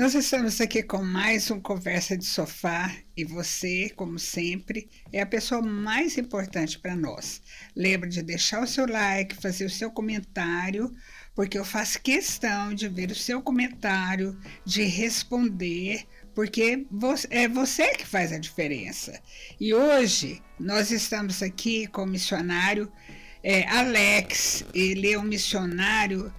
Nós estamos aqui com mais um Conversa de Sofá e você, como sempre, é a pessoa mais importante para nós. Lembre de deixar o seu like, fazer o seu comentário, porque eu faço questão de ver o seu comentário, de responder, porque é você que faz a diferença. E hoje nós estamos aqui com o missionário é, Alex, ele é um missionário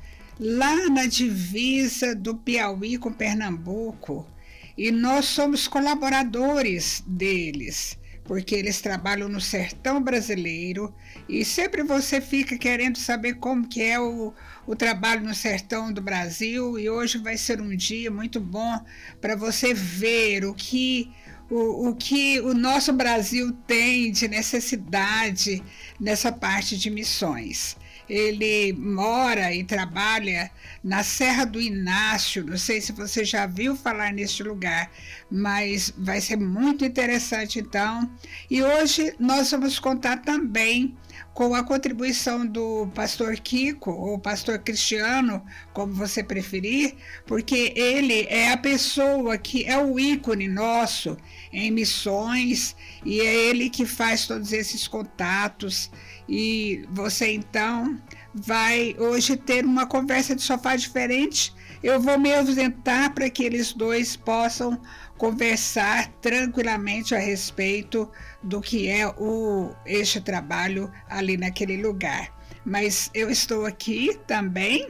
lá na divisa do Piauí com Pernambuco. E nós somos colaboradores deles, porque eles trabalham no sertão brasileiro e sempre você fica querendo saber como que é o, o trabalho no sertão do Brasil e hoje vai ser um dia muito bom para você ver o que o, o que o nosso Brasil tem de necessidade nessa parte de missões. Ele mora e trabalha na Serra do Inácio. Não sei se você já viu falar neste lugar, mas vai ser muito interessante então. E hoje nós vamos contar também com a contribuição do pastor Kiko, ou pastor Cristiano, como você preferir, porque ele é a pessoa que é o ícone nosso em missões e é ele que faz todos esses contatos. E você então vai hoje ter uma conversa de sofá diferente. Eu vou me ausentar para que eles dois possam conversar tranquilamente a respeito do que é o este trabalho ali naquele lugar. Mas eu estou aqui também,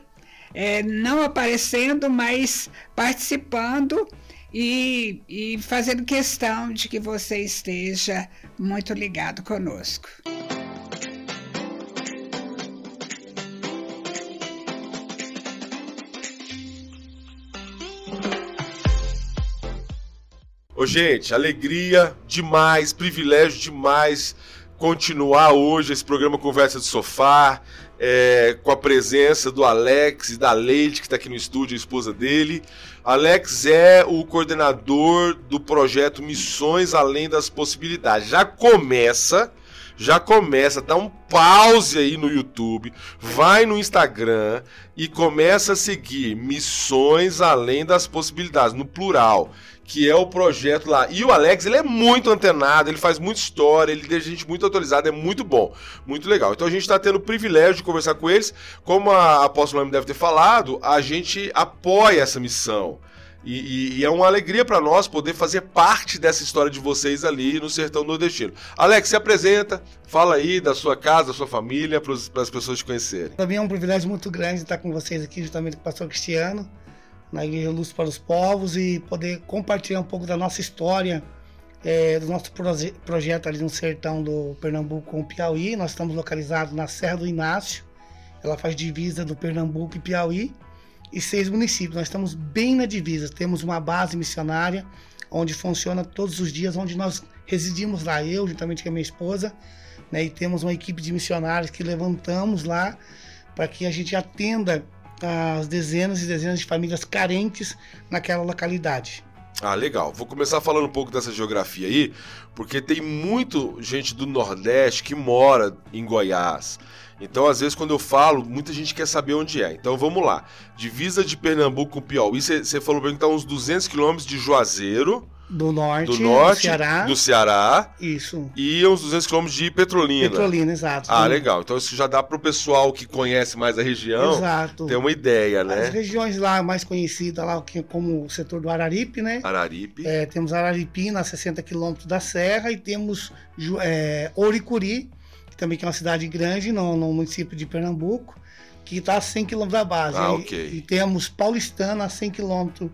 é, não aparecendo, mas participando e, e fazendo questão de que você esteja muito ligado conosco. Ô, gente, alegria demais, privilégio demais continuar hoje esse programa Conversa de Sofá, é, com a presença do Alex e da Leite, que está aqui no estúdio, a esposa dele. Alex é o coordenador do projeto Missões Além das Possibilidades. Já começa, já começa, dá um pause aí no YouTube, vai no Instagram e começa a seguir Missões Além das Possibilidades, no plural que é o projeto lá. E o Alex, ele é muito antenado, ele faz muita história, ele deixa a gente muito atualizado, é muito bom, muito legal. Então a gente está tendo o privilégio de conversar com eles. Como a Apóstolo deve ter falado, a gente apoia essa missão. E, e, e, é uma alegria para nós poder fazer parte dessa história de vocês ali no sertão nordestino. Alex, se apresenta, fala aí da sua casa, da sua família, para as pessoas te conhecerem. Para mim é um privilégio muito grande estar com vocês aqui, justamente com o pastor Cristiano na Igreja Luz para os Povos e poder compartilhar um pouco da nossa história, é, do nosso proje projeto ali no sertão do Pernambuco com o Piauí. Nós estamos localizados na Serra do Inácio, ela faz divisa do Pernambuco e Piauí, e seis municípios. Nós estamos bem na divisa, temos uma base missionária onde funciona todos os dias, onde nós residimos lá, eu juntamente com a minha esposa, né, e temos uma equipe de missionários que levantamos lá para que a gente atenda as dezenas e dezenas de famílias carentes naquela localidade. Ah, legal. Vou começar falando um pouco dessa geografia aí, porque tem muito gente do Nordeste que mora em Goiás. Então, às vezes, quando eu falo, muita gente quer saber onde é. Então, vamos lá. Divisa de Pernambuco com Piauí, você falou bem que está uns 200 quilômetros de Juazeiro do norte, do norte, do Ceará. Do Ceará. Isso. E uns 200 quilômetros de Petrolina. Petrolina, exato. Ah, legal. Então isso já dá para o pessoal que conhece mais a região exato. ter uma ideia, né? As regiões lá mais conhecidas, lá como o setor do Araripe, né? Araripe. É, temos Araripe, a 60 quilômetros da Serra, e temos é, Oricuri, que também é uma cidade grande no, no município de Pernambuco, que está a 100 quilômetros da base. Ah, e, ok. E temos Paulistana a 100 quilômetros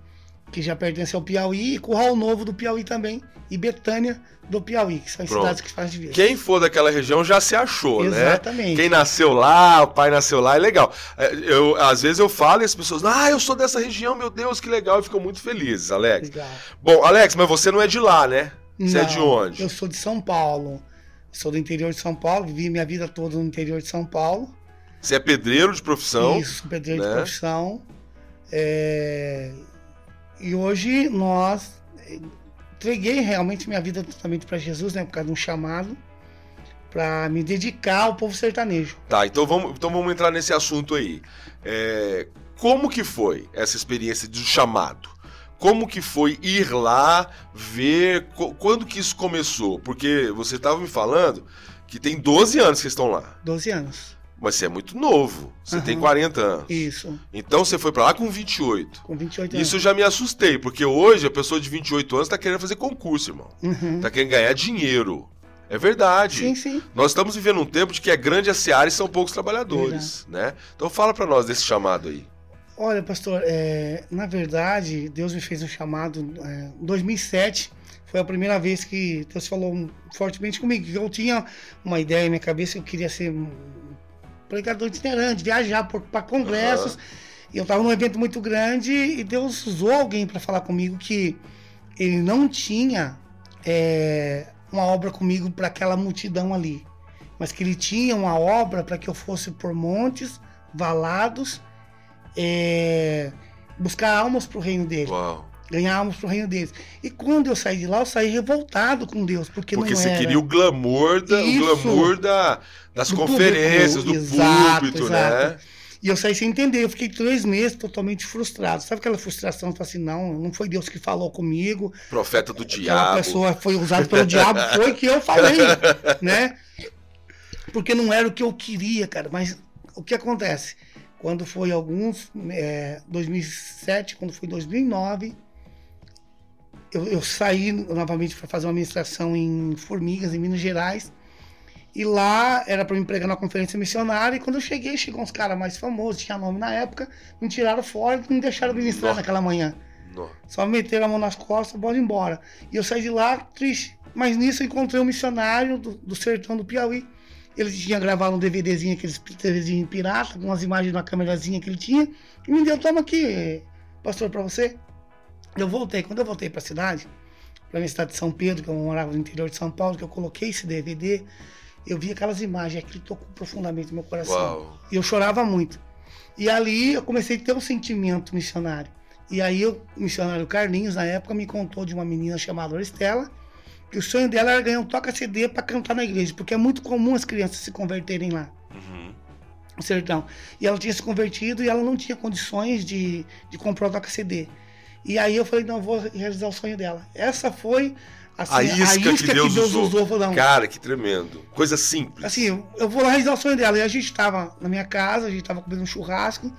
que já pertence ao Piauí, e Curral Novo do Piauí também, e Betânia do Piauí, que são as Pronto. cidades que fazem divisa. Quem for daquela região já se achou, Exatamente. né? Exatamente. Quem nasceu lá, o pai nasceu lá, é legal. É, eu, às vezes eu falo e as pessoas, ah, eu sou dessa região, meu Deus, que legal, e ficam muito felizes, Alex. Legal. Bom, Alex, mas você não é de lá, né? Você Não, é de onde? Eu sou de São Paulo. Sou do interior de São Paulo, vivi minha vida toda no interior de São Paulo. Você é pedreiro de profissão? Isso, pedreiro né? de profissão. É, E hoje nós entreguei realmente minha vida totalmente para Jesus, né? Por causa de um chamado para me dedicar ao povo sertanejo. Tá, então vamos, então vamos entrar nesse assunto aí. É, como que foi essa experiência de chamado? Como que foi ir lá, ver, quando que isso começou? Porque você estava me falando que tem 12 anos que vocês estão lá. 12 anos. Mas você é muito novo. Você uhum. tem 40 anos. Isso. Então você foi para lá com 28. Com 28 anos. Isso eu já me assustei, porque hoje a pessoa de 28 anos tá querendo fazer concurso, irmão. Uhum. Tá querendo ganhar dinheiro. É verdade. Sim, sim. Nós estamos vivendo um tempo de que é grande a seara e são poucos trabalhadores, né? Então fala para nós desse chamado aí. Olha, pastor, é, na verdade, Deus me fez um chamado é, em 2007. Foi a primeira vez que Deus falou fortemente comigo. Eu tinha uma ideia na minha cabeça que eu queria ser pregador itinerante, viajar para congressos. Uhum. E eu estava num evento muito grande e Deus usou alguém para falar comigo que ele não tinha é, uma obra comigo para aquela multidão ali, mas que ele tinha uma obra para que eu fosse por montes, valados é, buscar almas para o reino dele. Uau. Ganhar almas para o reino deles. E quando eu saí de lá, eu saí revoltado com Deus, porque, porque não você queria o glamour, da, o glamour da, das do conferências, público. do exato, púlpito, exato. né? E eu saí sem entender. Eu fiquei três meses totalmente frustrado. Sabe aquela frustração? Falei assim, não, não foi Deus que falou comigo. Profeta do aquela diabo. pessoa foi usada pelo diabo. Foi que eu falei, né? Porque não era o que eu queria, cara. Mas o que acontece? Quando foi alguns, é, 2007, quando foi 2009, eu, eu saí novamente para fazer uma administração em Formigas, em Minas Gerais. E lá era para me pregar na conferência missionária. E quando eu cheguei, chegou uns caras mais famosos, tinha nome na época, me tiraram fora e me deixaram ministrar Nossa. naquela manhã. Nossa. Só me meteram a mão nas costas, bora embora. E eu saí de lá triste. Mas nisso eu encontrei um missionário do, do sertão do Piauí ele tinha gravado um DVDzinho, aqueles DVDzinho pirata, com as imagens na câmerazinha que ele tinha, e me deu, toma aqui, pastor, para você. Eu voltei, quando eu voltei para a cidade, para minha cidade de São Pedro, que eu morava no interior de São Paulo, que eu coloquei esse DVD, eu vi aquelas imagens, aquilo tocou profundamente no meu coração. Uau. E eu chorava muito. E ali eu comecei a ter um sentimento missionário. E aí o missionário Carlinhos, na época, me contou de uma menina chamada Estela, que o sonho dela era ganhar um toca-CD para cantar na igreja, porque é muito comum as crianças se converterem lá. Uhum. No sertão. E ela tinha se convertido e ela não tinha condições de, de comprar o toca-CD. E aí eu falei, não, eu vou realizar o sonho dela. Essa foi assim, a, isca a isca, que, Deus, que Deus usou. usou Cara, que tremendo. Coisa simples. Assim, eu vou lá realizar o sonho dela. E a gente estava na minha casa, a gente estava comendo um churrasco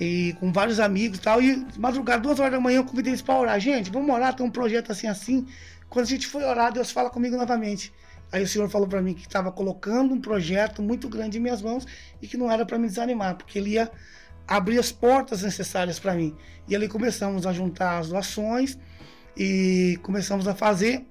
e com vários amigos e tal. E madrugada, duas horas da manhã, eu convidei eles para orar. Gente, vamos orar, tem um projeto assim, assim. Quando a gente foi orar, Deus fala comigo novamente. Aí o Senhor falou para mim que estava colocando um projeto muito grande em minhas mãos e que não era para me desanimar, porque ele ia abrir as portas necessárias para mim. E ali começamos a juntar as doações e começamos a fazer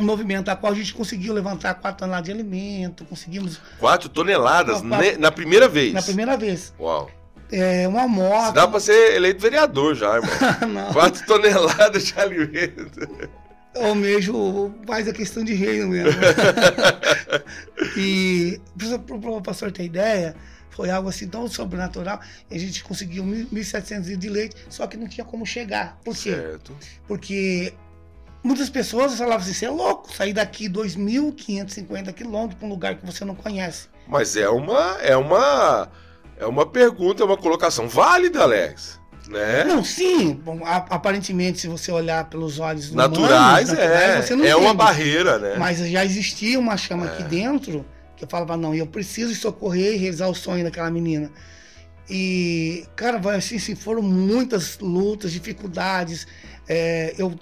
um movimento a qual a gente conseguiu levantar 4 toneladas de alimento, conseguimos... 4 toneladas na primeira vez? Na primeira vez. Uau. É, uma moto... Dá para ser eleito vereador já, irmão. 4 toneladas de alimento almejo mais a questão de reino mesmo. e para o pastor ter ideia, foi algo assim tão sobrenatural. A gente conseguiu 1.700 litros de leite, só que não tinha como chegar. Por quê? Certo. Porque muitas pessoas falavam assim: você é louco, sair daqui 2.550 quilômetros para um lugar que você não conhece. Mas é uma, é uma, é uma pergunta, é uma colocação válida, Alex. Né? Não, sim. Aparentemente, se você olhar pelos olhos naturais, humanos, naturais é, é uma barreira, né? Mas já existia uma chama é. aqui dentro que eu falava, não, eu preciso socorrer e realizar o sonho daquela menina. E, cara, assim, assim foram muitas lutas, dificuldades. É, eu,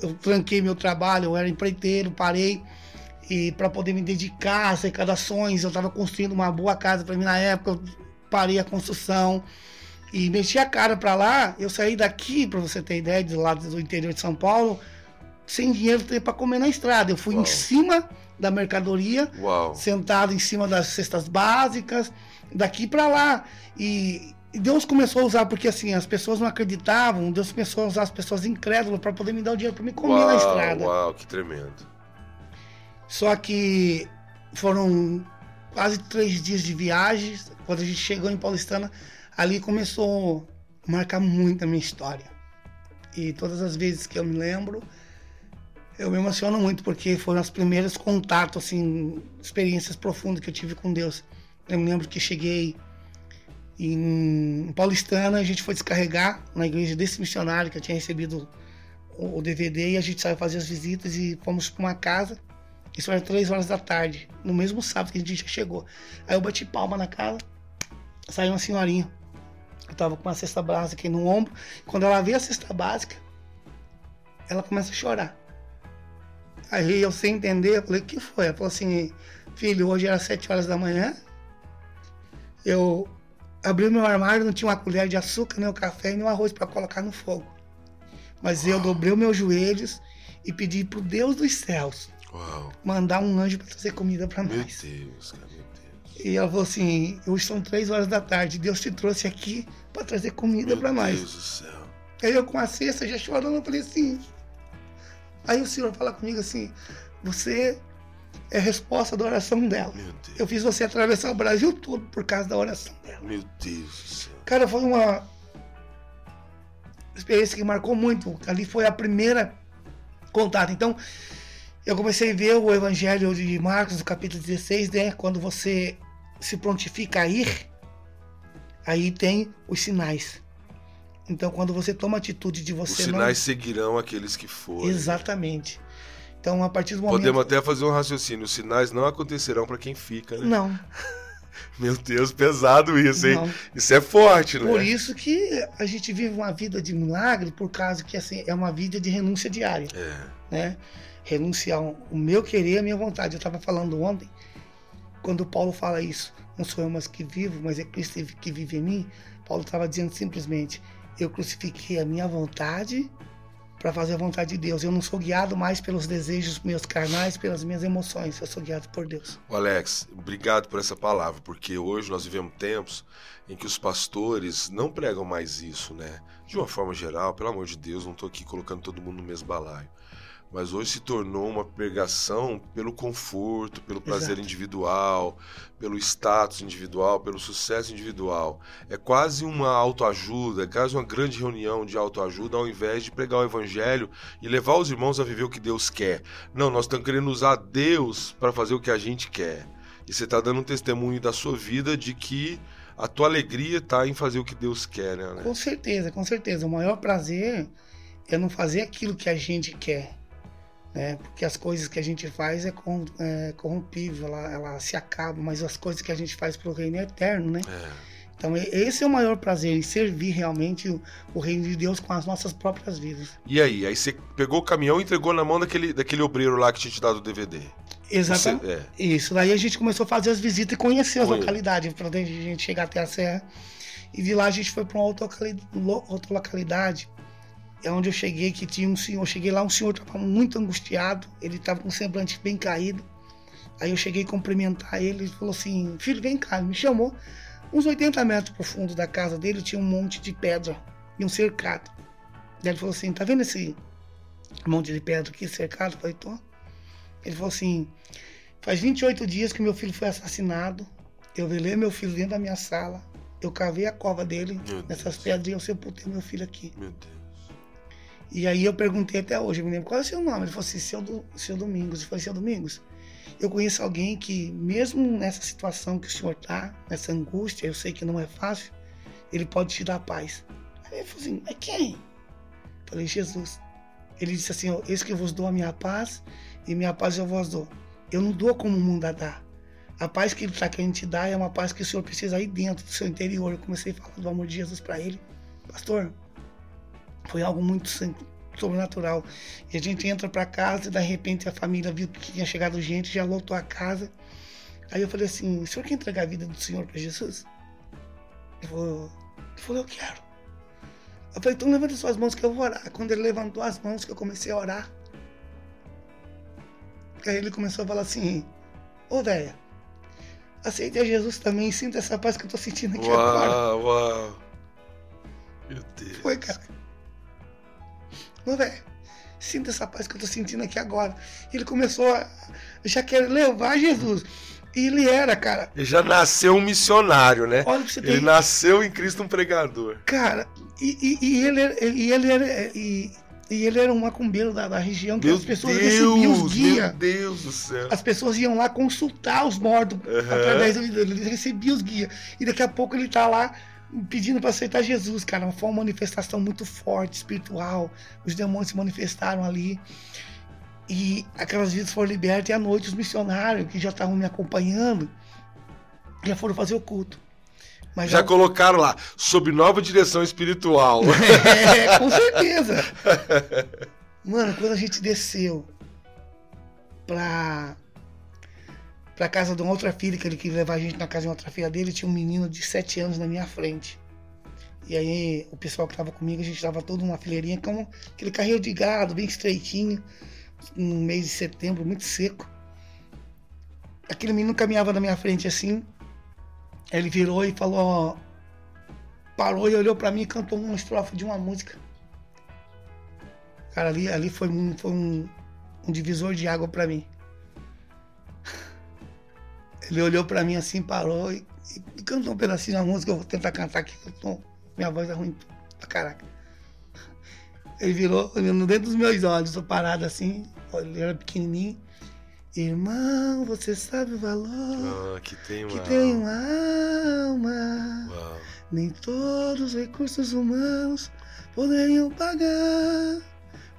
eu tranquei meu trabalho, eu era empreiteiro, parei e para poder me dedicar às arrecadações, eu estava construindo uma boa casa para mim na época, eu parei a construção e meti a cara para lá. Eu saí daqui, para você ter ideia, do lado do interior de São Paulo, sem dinheiro para comer na estrada. Eu fui Uau. em cima da mercadoria, Uau. sentado em cima das cestas básicas, daqui para lá. E, e, Deus começou a usar, porque assim, as pessoas não acreditavam, Deus começou a usar as pessoas incrédulas para poder me dar o dinheiro para me comer Uau, na estrada. Uau, que tremendo. Só que foram quase três dias de viagem. Quando a gente chegou em Paulistana, ali começou a marcar muito a minha história. E todas as vezes que eu me lembro, eu me emociono muito porque foram os primeiros contatos, assim, experiências profundas que eu tive com Deus. Eu me lembro que cheguei em Paulistana, a gente foi descarregar na igreja desse missionário que eu tinha recebido o, DVD e a gente saiu fazer as visitas e fomos para uma casa. Isso era três horas da tarde, no mesmo sábado que a gente já chegou. Aí eu bati palma na casa, saiu uma senhorinha. Eu tava com uma cesta básica aqui no ombro. Quando ela vê a cesta básica, ela começa a chorar. Aí eu sem entender, eu falei, o que foi? Ela falou assim, filho, hoje era sete horas da manhã. Eu abri o meu armário, não tinha uma colher de açúcar, nem o café, nem o arroz para colocar no fogo. Mas eu dobrei os meus joelhos e pedi pro Deus dos céus Uau. mandar um anjo para trazer comida para Meu nós. Deus, cara, meu Deus. E ela falou assim: hoje são três horas da tarde, Deus te trouxe aqui para trazer comida para Meu nós. Deus do céu. Aí eu com a cesta já chorando, eu falei assim. Aí o Senhor fala comigo assim: você é a resposta da oração dela. Meu Deus. Eu fiz você atravessar o Brasil todo por causa da oração dela. Meu Deus do céu. Cara, foi uma experiência que marcou muito. Ali foi a primeira contato. Então, eu comecei a ver o Evangelho de Marcos, no capítulo 16, né? Quando você se prontifica a ir, aí tem os sinais. Então, quando você toma a atitude de Os você sinais seguirão aqueles que não. forem. Exatamente. Então, a partir do momento. Podemos até fazer um raciocínio. Os sinais não acontecerão para quem fica, né? Não, Meu Deus, pesado isso, hein? não. Isso é forte, né? Por isso que a gente vive uma vida de milagre, por causa que assim, é uma vida de renúncia diária. É. né? Renunciar o meu querer, a minha vontade. Eu estava falando ontem, quando Paulo fala isso, não sou eu mais que vivo, mas é Cristo que vive em mim. Paulo estava dizendo simplesmente: eu crucifiquei a minha vontade para fazer a vontade de Deus. Eu não sou guiado mais pelos desejos meus carnais, pelas minhas emoções. Eu sou guiado por Deus. Ô, Alex, obrigado por essa palavra, porque hoje nós vivemos tempos em que os pastores não pregam mais isso, né? De uma forma geral, pelo amor de Deus, não estou aqui colocando todo mundo no mesmo balaio. Mas hoje se tornou uma pregação pelo conforto, pelo prazer Exato. individual, pelo status individual, pelo sucesso individual. É quase uma autoajuda, é quase uma grande reunião de autoajuda, ao invés de pregar o evangelho e levar os irmãos a viver o que Deus quer. Não, nós estamos querendo usar Deus para fazer o que a gente quer. E você está dando um testemunho da sua vida de que a tua alegria está em fazer o que Deus quer, né? Com certeza, com certeza. O maior prazer é não fazer aquilo que a gente quer. Né? Porque as coisas que a gente faz é, é corrompível, ela, ela se acaba, mas as coisas que a gente faz para o reino é eterno, né? É. Então esse é o maior prazer, em servir realmente o, o reino de Deus com as nossas próprias vidas. E aí? Aí você pegou o caminhão e entregou na mão daquele, daquele obreiro lá que tinha te dado o DVD. Exatamente. Você- é. Isso, daí a gente começou a fazer as visitas e conhecer as localidades, para a gente chegar até a serra. E de lá a gente foi para uma outra localidade, é onde eu cheguei, que tinha um senhor, eu cheguei lá, um senhor estava muito angustiado, ele estava com o semblante bem caído. Aí eu cheguei a cumprimentar ele, ele falou assim, filho, vem cá, me chamou. Uns 80 metros pro fundo da casa dele tinha um monte de pedra e um cercado. Daí ele falou assim, tá vendo esse monte de pedra aqui cercado? Eu falei, tô. Ele falou assim, faz 28 dias que meu filho foi assassinado, eu velei meu filho dentro da minha sala, eu cavei a cova dele Meu nessas Deus. pedras e eu sepultei meu filho aqui. Meu Deus. E aí eu perguntei até hoje, eu me lembro, qual é o seu nome? Ele falou assim, seu, Do- seu Domingos. Eu falei, seu Domingos, eu conheço alguém que, mesmo nessa situação que o senhor tá, nessa angústia, eu sei que não é fácil, ele pode te dar paz. Aí ele falou assim, mas quem? Eu falei, Jesus. Ele disse assim, ó, eis que eu vos dou a minha paz, e minha paz eu vos dou. Eu não dou como o mundo a dá. A paz que ele está querendo te dar é uma paz que o senhor precisa aí dentro do seu interior. Eu comecei a falar do amor de Jesus para ele. Pastor, foi algo muito sobrenatural. E a gente entra para casa e de repente a família viu que tinha chegado gente, já lotou a casa. Aí eu falei assim: o senhor quer entregar a vida do senhor para Jesus? Ele falou, ele falou: eu quero. Eu falei: então levanta suas mãos que eu vou orar. Quando ele levantou as mãos, que eu comecei a orar. Aí ele começou a falar assim: Ô velha, aceite a Jesus também sinta essa paz que eu tô sentindo aqui agora. Uau, uau. Meu Deus. Foi, cara. Ô, velho, sinta essa paz que eu tô sentindo aqui agora. Ele começou a. Já quer levar Jesus. E ele era, cara. Ele já nasceu um missionário, né? Olha pra você Ele ter. nasceu em Cristo um pregador. Cara, e, e- e ele, era- e ele era. E, e ele era um macumbeiro da, da região que Meu as pessoas recebiam Deus, os meu guias. Deus do céu. As pessoas iam lá consultar os mortos Aham. através dele. Ele recebia os guias. E daqui a pouco ele tá lá pedindo para aceitar Jesus, cara. Foi uma manifestação muito forte, espiritual. Os demônios se manifestaram ali. E aquelas vidas foram libertas. E à noite, os missionários que já estavam me acompanhando já foram fazer o culto. Mas já, já colocaram lá, sob nova direção espiritual. É, com certeza. Mano, quando a gente desceu pra, pra casa de uma outra filha, que ele queria levar a gente na casa de uma outra filha dele, tinha um menino de 7 anos na minha frente. E aí o pessoal que tava comigo, a gente tava todo numa fileirinha, com aquele carrinho de gado, bem estreitinho, no mês de setembro, muito seco. Aquele menino caminhava na minha frente assim, ele virou e falou, parou e olhou para mim e cantou uma estrofe de uma música. Cara, ali, ali foi, um, foi um, um divisor de água para mim. Ele olhou para mim assim, parou e, e, cantou um pedacinho da música. Eu vou tentar cantar aqui, tô, minha voz é ruim pra caraca. Ele virou, olhando dentro dos meus olhos, tô parado assim, ele era pequenininho. Irmão, você sabe o valor ah, que tem uma, que tem uma alma. Uau. Nem todos os recursos humanos poderiam pagar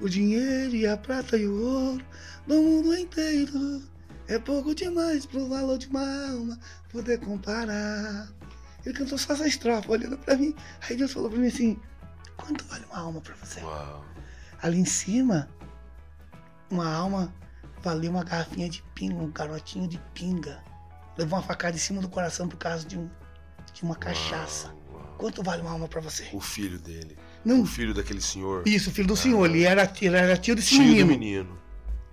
o dinheiro e a prata e o ouro do mundo inteiro. É pouco demais pro valor de uma alma poder comparar. Ele cantou só essa estrofe, olhando pra mim. Aí Deus falou pra mim assim: Quanto vale uma alma pra você? Uau. Ali em cima, uma alma valia uma garrafinha de pinga, um garotinho de pinga. Levou uma facada em cima do coração por causa de, um, de uma cachaça. Uau, uau. Quanto vale uma alma para você? O filho dele. Não. O filho daquele senhor. Isso, o filho do ah, senhor. Ele era, ele era tio desse tio menino. Do menino.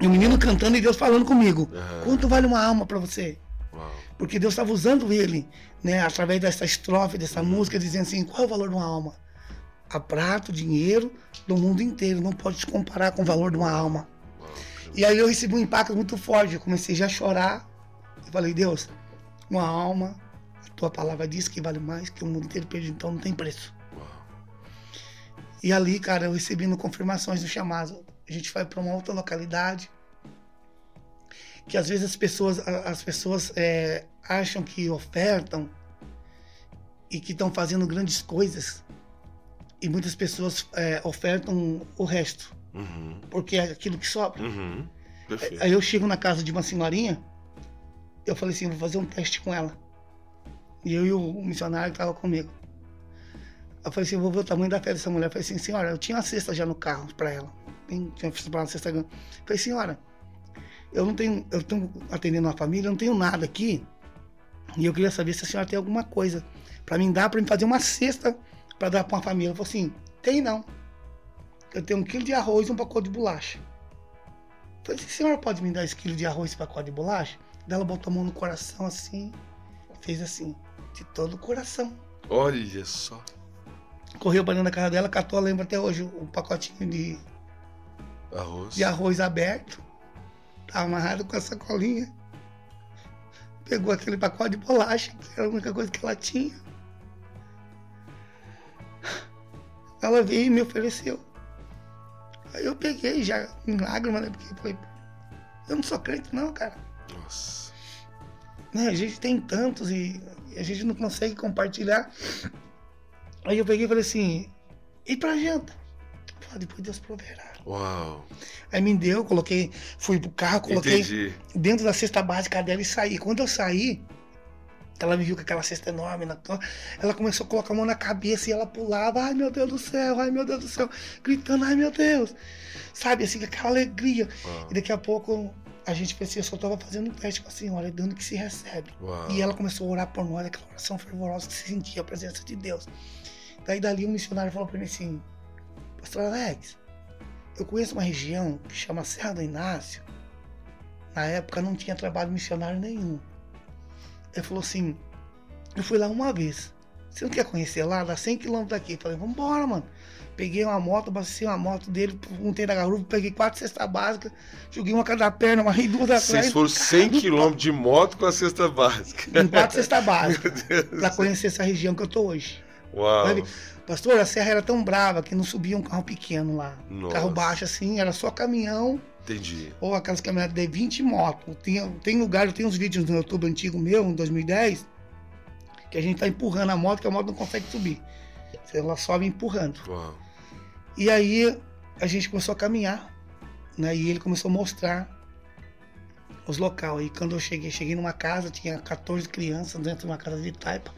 E o menino cantando e Deus falando comigo. Quanto vale uma alma para você? Uau. Porque Deus estava usando ele, né, através dessa estrofe, dessa uhum. música, dizendo assim: qual é o valor de uma alma? A prata, o dinheiro do mundo inteiro. Não pode se comparar com o valor de uma alma. E aí eu recebi um impacto muito forte. Eu comecei já a chorar. Eu falei, Deus, uma alma, a tua palavra diz que vale mais que o mundo inteiro perdido, então não tem preço. E ali, cara, eu recebendo confirmações do chamado. A gente vai para uma outra localidade. Que às vezes as pessoas, as pessoas é, acham que ofertam e que estão fazendo grandes coisas. E muitas pessoas é, ofertam o resto. Uhum. Porque é aquilo que sobra. Uhum. Aí eu chego na casa de uma senhorinha, eu falei assim, vou fazer um teste com ela. E eu e o missionário que estava comigo. Eu falei assim, vou ver o tamanho da fé dessa mulher. Eu falei assim, senhora, eu tinha uma cesta já no carro para ela. Tinha uma cesta grande. Eu falei, senhora, eu não tenho, eu estou atendendo uma família, eu não tenho nada aqui. E eu queria saber se a senhora tem alguma coisa para mim dar, para me fazer uma cesta para dar para uma família. Ela falou assim, tem não eu tenho um quilo de arroz e um pacote de bolacha. Eu falei, a senhora pode me dar esse quilo de arroz e pacote de bolacha? Daí ela botou a mão no coração assim, fez assim, de todo o coração. Olha só. Correu para dentro da casa dela, catou, lembra até hoje, o um pacotinho de arroz. de arroz aberto. Amarrado com a sacolinha. Pegou aquele pacote de bolacha, que era a única coisa que ela tinha. Ela veio e me ofereceu. Aí eu peguei já em lágrimas, né? Porque falei, eu não sou crente não, cara. Nossa. Né, a gente tem tantos e a gente não consegue compartilhar. Aí eu peguei e falei assim, e pra janta? Depois Deus proverá. Uau. Aí me deu, coloquei, fui pro carro, coloquei Entendi. dentro da cesta básica dela e saí. Quando eu saí, ela me viu com aquela cesta enorme na Ela começou a colocar a mão na cabeça e ela pulava. Ai meu Deus do céu, ai meu Deus do céu. Gritando, ai meu Deus. Sabe, assim, aquela alegria. Uau. E daqui a pouco a gente pensou, eu só estava fazendo um teste com a senhora, dando que se recebe. Uau. E ela começou a orar por nós, aquela oração fervorosa que se sentia a presença de Deus. Daí dali um missionário falou para mim assim, Pastor Alex, eu conheço uma região que chama Serra do Inácio. Na época não tinha trabalho missionário nenhum. Ele falou assim: Eu fui lá uma vez. Você não quer conhecer lá? Dá 100 km daqui. falei: Vambora, mano. Peguei uma moto, abasteci uma moto dele, montei na garupa, peguei quatro cestas básicas, joguei uma cada perna, amarrei duas atrás. Vocês foram 100 km de moto com a cesta básica. Com quatro cestas básicas. pra conhecer essa região que eu tô hoje. Uau. Pastor, a serra era tão brava que não subia um carro pequeno lá. Nossa. Carro baixo assim, era só caminhão Entendi. Ou aquelas caminhonetes de 20 motos. Tem, tem lugar, eu tenho uns vídeos no YouTube antigo meu, em 2010, Que a gente tá empurrando a moto, que a moto não consegue subir. Ela sobe empurrando. Uau. E aí a gente começou a caminhar, né? E ele começou a mostrar os locais. E quando eu cheguei, cheguei numa casa, tinha 14 crianças dentro de uma casa de taipa.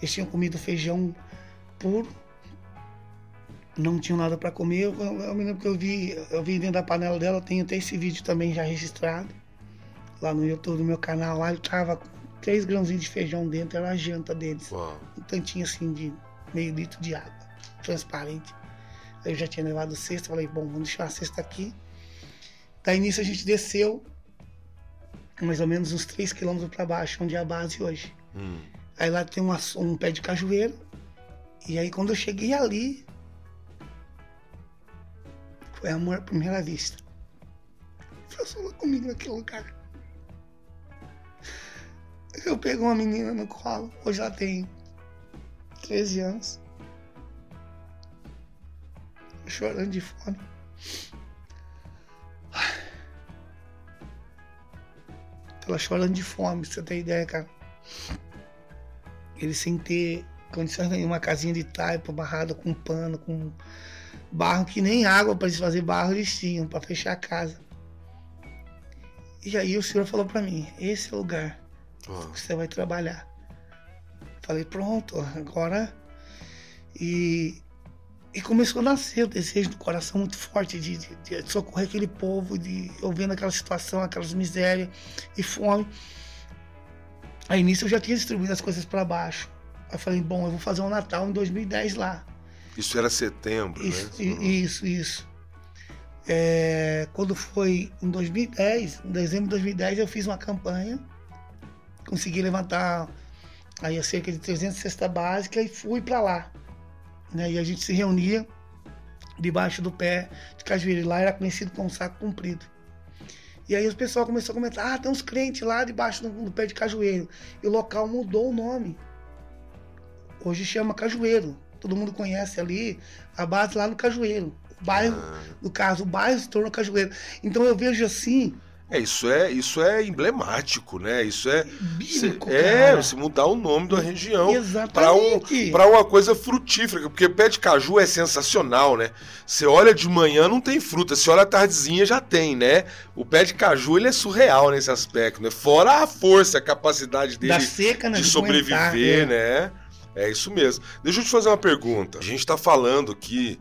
Eles tinham comido feijão puro. Não tinham nada para comer. Eu, eu, me lembro que eu vi, eu vi dentro da panela dela, eu tenho até esse vídeo também já registrado. Lá no YouTube, no meu canal, lá eu tava com três grãozinhos de feijão dentro, era a janta deles. Uau. Um tantinho assim de meio litro de água, transparente. Aí eu já tinha levado cesta, falei, bom, vamos deixar a cesta aqui. Daí nisso a gente desceu mais ou menos uns 3 quilômetros para baixo, onde é a base hoje. Hum. Aí lá tem uma- um pé de cajueiro. E aí quando eu cheguei ali, foi amor à primeira vista. Lá comigo naquele lugar. Eu peguei uma menina no colo, hoje ela tem 13 anos. Chorando de fome. Ela chorando de fome, você ter ideia, cara. Ele sem ter condições nenhuma, uma casinha de taipa barrada com pano, com barro, que nem água para eles fazer barro eles tinham, para fechar a casa. E aí o senhor falou para mim, esse é o lugar Uau. que você vai trabalhar. Falei, pronto, agora. E, e começou a nascer o desejo do coração muito forte de, de- de socorrer aquele povo, de eu vendo aquela situação, aquelas misérias e fome. Aí nisso eu já tinha distribuído as coisas para baixo. Aí eu falei, bom, eu vou fazer um Natal em 2010 lá. Isso era setembro, Isso, né? isso, isso. É, quando foi em 2010, em dezembro de 2010, eu fiz uma campanha, consegui levantar aí cerca de 300 cesta básica e fui para lá. Né? E a gente se reunia debaixo do pé de cajueiro. Lá era conhecido como saco comprido. E aí o pessoal começou a comentar: ah, tem uns crentes lá debaixo do, do pé de cajueiro. E o local mudou o nome. Hoje chama Cajueiro. Todo mundo conhece ali a base lá no Cajueiro. O bairro, Ah. no caso, o bairro se tornou Cajueiro. Então eu vejo assim, É, isso é, isso é emblemático, né? Isso é. bíblico, cê- é, você mudar o nome da região para um, pra uma coisa frutífera, porque pé de caju é sensacional, né? Você olha de manhã não tem fruta, você olha à tardezinha já tem, né? O pé de caju ele é surreal nesse aspecto, né? Fora a força, a capacidade dele seca, né? de sobreviver, é. né? É isso mesmo. Deixa eu te fazer uma pergunta. A gente está falando aqui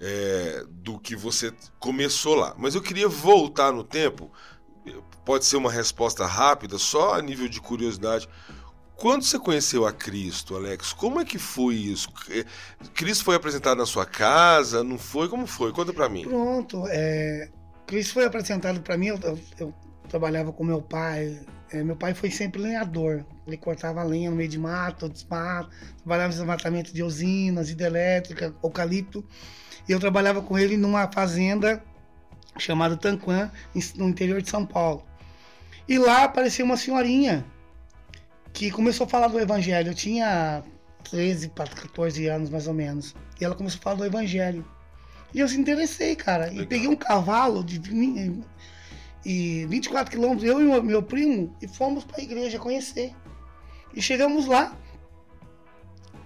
é, do que você começou lá, mas eu queria voltar no tempo. Pode ser uma resposta rápida, só a nível de curiosidade. Quando você conheceu a Cristo, Alex, como é que foi isso? É, Cristo foi apresentado na sua casa? Não foi? Como foi? Conta pra mim. Pronto, é, Cristo foi apresentado para mim. Eu, eu- eu trabalhava com meu pai. É, meu pai foi sempre lenhador. Ele cortava lenha no meio de mato, desmato, trabalhava em desmatamento de usinas, hidrelétrica, eucalipto. E eu trabalhava com ele numa fazenda chamada Tanquã, no interior de São Paulo. E lá apareceu uma senhorinha que começou a falar do evangelho. Eu tinha 13 para 14 anos mais ou menos. E ela começou a falar do evangelho. E eu se interessei, cara. E Legal. peguei um cavalo de e 24 quilômetros, eu e o meu primo, e fomos para a igreja conhecer. E chegamos lá.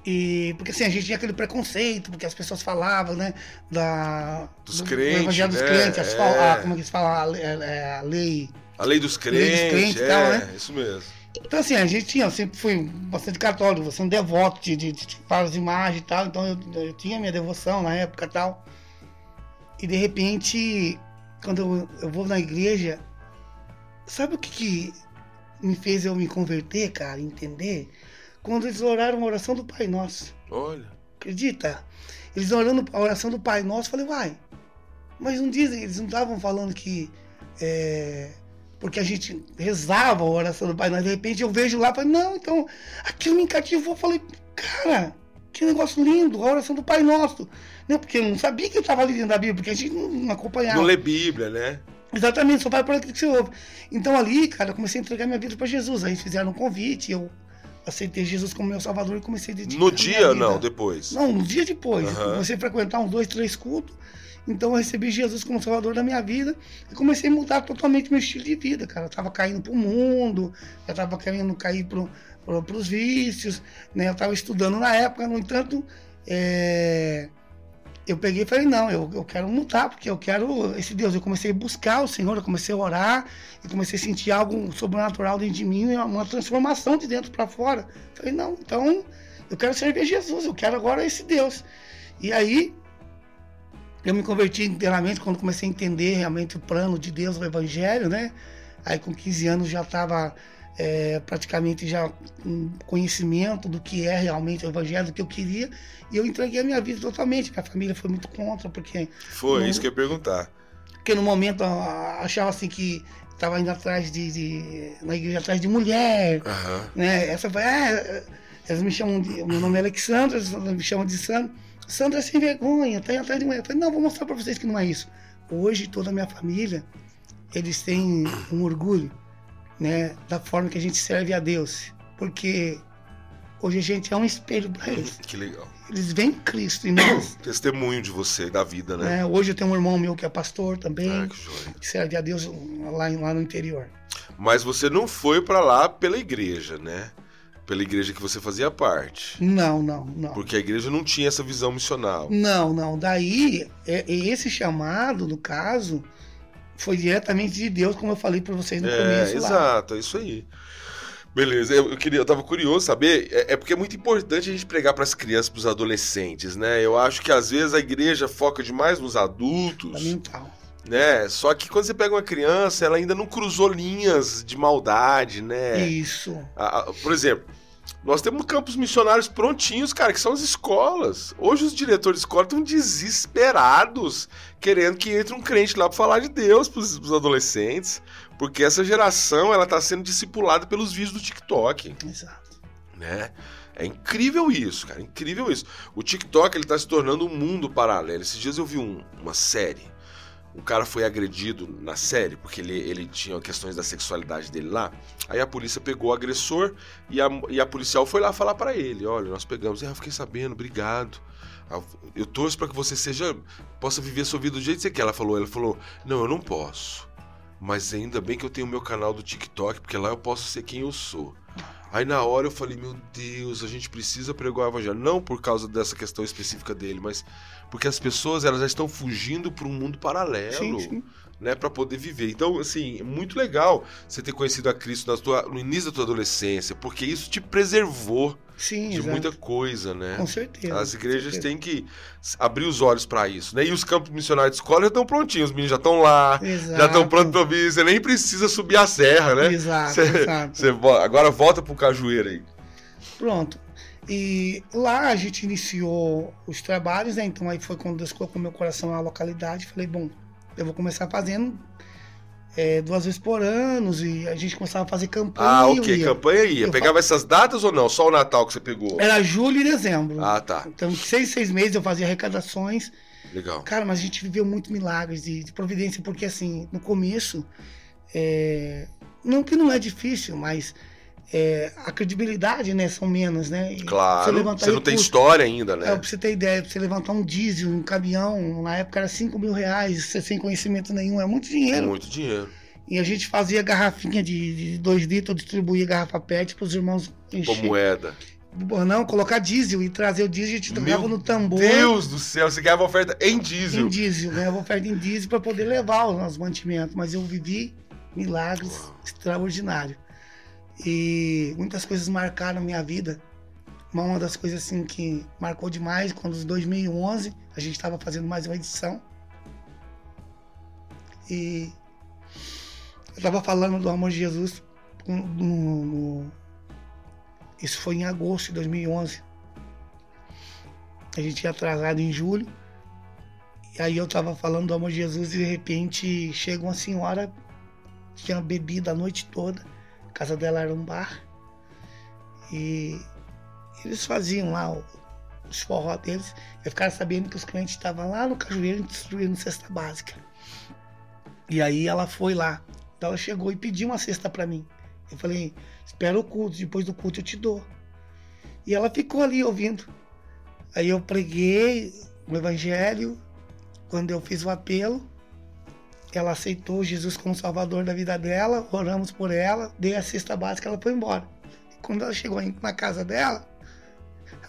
E porque assim, a gente tinha aquele preconceito, porque as pessoas falavam, né? Da, Dos do, crentes, do evangelho dos né? crentes, as É. a- como é que eles falam? A, le- é, a lei. A lei dos Lei dos crentes, crentes e é, tal, né? isso mesmo. Então, assim, a gente tinha, eu sempre fui bastante católico, bastante devoto de, de, de várias imagens e tal, então eu, eu tinha minha devoção na época e tal. E de repente, quando eu, vou na igreja, sabe o que, que me fez eu me converter, cara, entender? Quando eles oraram a oração do Pai Nosso. Olha. Acredita? Eles orando a oração do Pai Nosso, eu falei, uai, mas não dizem, eles não estavam falando que é, porque a gente rezava a oração do Pai Nosso, de repente eu vejo lá, falei, não, então aquilo me encativou, eu falei, cara, que negócio lindo, a oração do Pai Nosso. Né? Porque eu não sabia que eu estava dentro da Bíblia, porque a gente não, não acompanhava. Não lê Bíblia, né? Exatamente, só vai por aquilo que você ouve. Então ali, cara, eu comecei a entregar minha vida para Jesus. Aí fizeram um convite, eu aceitei Jesus como meu salvador e comecei a dedicar No dia, vida. não, depois. Não, um dia depois. Aham. Eu comecei a frequentar uns dois, três cultos. Então eu recebi Jesus como salvador da minha vida e comecei a mudar totalmente meu estilo de vida, cara. Eu tava caindo pro mundo, eu tava querendo cair pro, para os vícios, né? Eu estava estudando na época, no entanto, é, eu peguei e falei, não, eu, eu quero mudar, porque eu quero esse Deus. Eu comecei a buscar o Senhor, eu comecei a orar, e comecei a sentir algo sobrenatural dentro de mim, uma transformação de dentro para fora. Falei, não, então eu quero servir Jesus, eu quero agora esse Deus. E aí eu me converti inteiramente quando comecei a entender realmente o plano de Deus, o Evangelho, né? Aí com 15 anos já estava é, praticamente já com conhecimento do que é realmente o Evangelho, do que eu queria, e eu entreguei a minha vida totalmente. Minha família foi muito contra, porque. Foi, no, isso que eu ia perguntar. Porque no momento achava assim que estava indo atrás de, de, na igreja atrás de mulher, uhum. né? Essa foi, é, elas me chamam de, meu nome é Alexandra, elas me chamam de Sandra. Sandra é sem vergonha, tá indo atrás de mulher. Eu falei, não, vou mostrar para vocês que não é isso. Hoje toda a minha família eles têm um orgulho, né, da forma que a gente serve a Deus, porque hoje a gente é um espelho para eles. Que legal. Eles veem Cristo em nós. Testemunho de você, da vida, né? É, hoje eu tenho um irmão meu que é pastor também, ah, que, que serve a Deus lá, lá no interior. Mas você não foi para lá pela igreja, né? Pela igreja que você fazia parte. Não, não, não. Porque a igreja não tinha essa visão missional. Não, não. Daí, é, esse chamado, no caso, foi diretamente de Deus, como eu falei para vocês no é, começo. Exato, lá. é isso aí. Beleza, eu, eu, queria, eu tava curioso saber, é, é porque é muito importante a gente pregar para as crianças, para os adolescentes, né? Eu acho que às vezes a igreja foca demais nos adultos. Fundamental. Né? Só que quando você pega uma criança, ela ainda não cruzou linhas de maldade, né? Isso. por exemplo, nós temos campos missionários prontinhos, cara, que são as escolas. Hoje os diretores de escola estão desesperados, querendo que entre um crente lá para falar de Deus para os adolescentes, porque essa geração ela está sendo discipulada pelos vídeos do TikTok. Exato. Né? É incrível isso, cara, incrível isso. O TikTok ele está se tornando um mundo paralelo. Esses dias eu vi um, uma série um cara foi agredido na série, porque ele, ele tinha questões da sexualidade dele lá. Aí a polícia pegou o agressor e a, e a policial foi lá falar para ele: Olha, nós pegamos. Ah, eu fiquei sabendo, obrigado. Ah, eu torço para que você seja possa viver sua vida do jeito que você quer. Ela falou: Ela falou, Não, eu não posso. Mas ainda bem que eu tenho o meu canal do TikTok, porque lá eu posso ser quem eu sou. Aí na hora eu falei, meu Deus, a gente precisa pregar o evangelho. Não por causa dessa questão específica dele, mas porque as pessoas elas já estão fugindo para um mundo paralelo. Sim, sim né, para poder viver. Então, assim, é muito legal você ter conhecido a Cristo tua, no início da tua adolescência, porque isso te preservou Sim, de exato. muita coisa, né? Com certeza. As igrejas têm que abrir os olhos para isso, né? E os campos missionários de escola já estão prontinhos, os meninos já estão lá, exato. já estão prontos para ouvir, você nem precisa subir a serra, né? Exato, você, exato. Você, agora volta pro cajueiro aí. Pronto. E lá a gente iniciou os trabalhos, né? Então aí foi quando Deus colocou meu coração na localidade. Falei, bom, eu vou começar fazendo é, duas vezes por ano e a gente começava a fazer campanha. Ah, ok, ia. campanha ia. Eu Pegava essas datas ou não? Só o Natal que você pegou? Era julho e dezembro. Ah, tá. Então, seis, seis meses eu fazia arrecadações. Legal. Cara, mas a gente viveu muito milagres de, de providência, porque assim, no começo, é, não que não é difícil, mas é, a credibilidade, né, são menos, né? E claro, você, você não tem história ainda, né? É, pra você ter ideia, pra você levantar um diesel, um caminhão, na época era 5 mil reais, você sem conhecimento nenhum, é muito dinheiro. É muito dinheiro. E a gente fazia garrafinha de 2 litros, distribuía garrafa PET pros irmãos encher. Com moeda. Não, colocar diesel e trazer o diesel, a gente trocava no tambor. Deus do céu, você ganhava oferta em diesel. Em diesel, ganhava oferta em diesel para poder levar os nossos mantimentos. Mas eu vivi milagres extraordinários. E muitas coisas marcaram minha vida. Uma das coisas assim que marcou demais, quando em 2011 a gente estava fazendo mais uma edição. E eu estava falando do amor de Jesus no, no, isso foi em agosto de 2011. A gente ia atrasado em julho. E aí eu estava falando do amor de Jesus e de repente chega uma senhora que tinha bebido a noite toda a casa dela era um bar. E eles faziam lá os forró deles. Eu ficava sabendo que os clientes estavam lá no cajueiro destruindo cesta básica. E aí ela foi lá. Então ela chegou e pediu uma cesta para mim. Eu falei, espera o culto, depois do culto eu te dou. E ela ficou ali ouvindo. Aí eu preguei o evangelho. Quando eu fiz o apelo, ela aceitou Jesus como salvador da vida dela, oramos por ela, dei a cesta básica, ela foi embora. quando ela chegou na casa dela,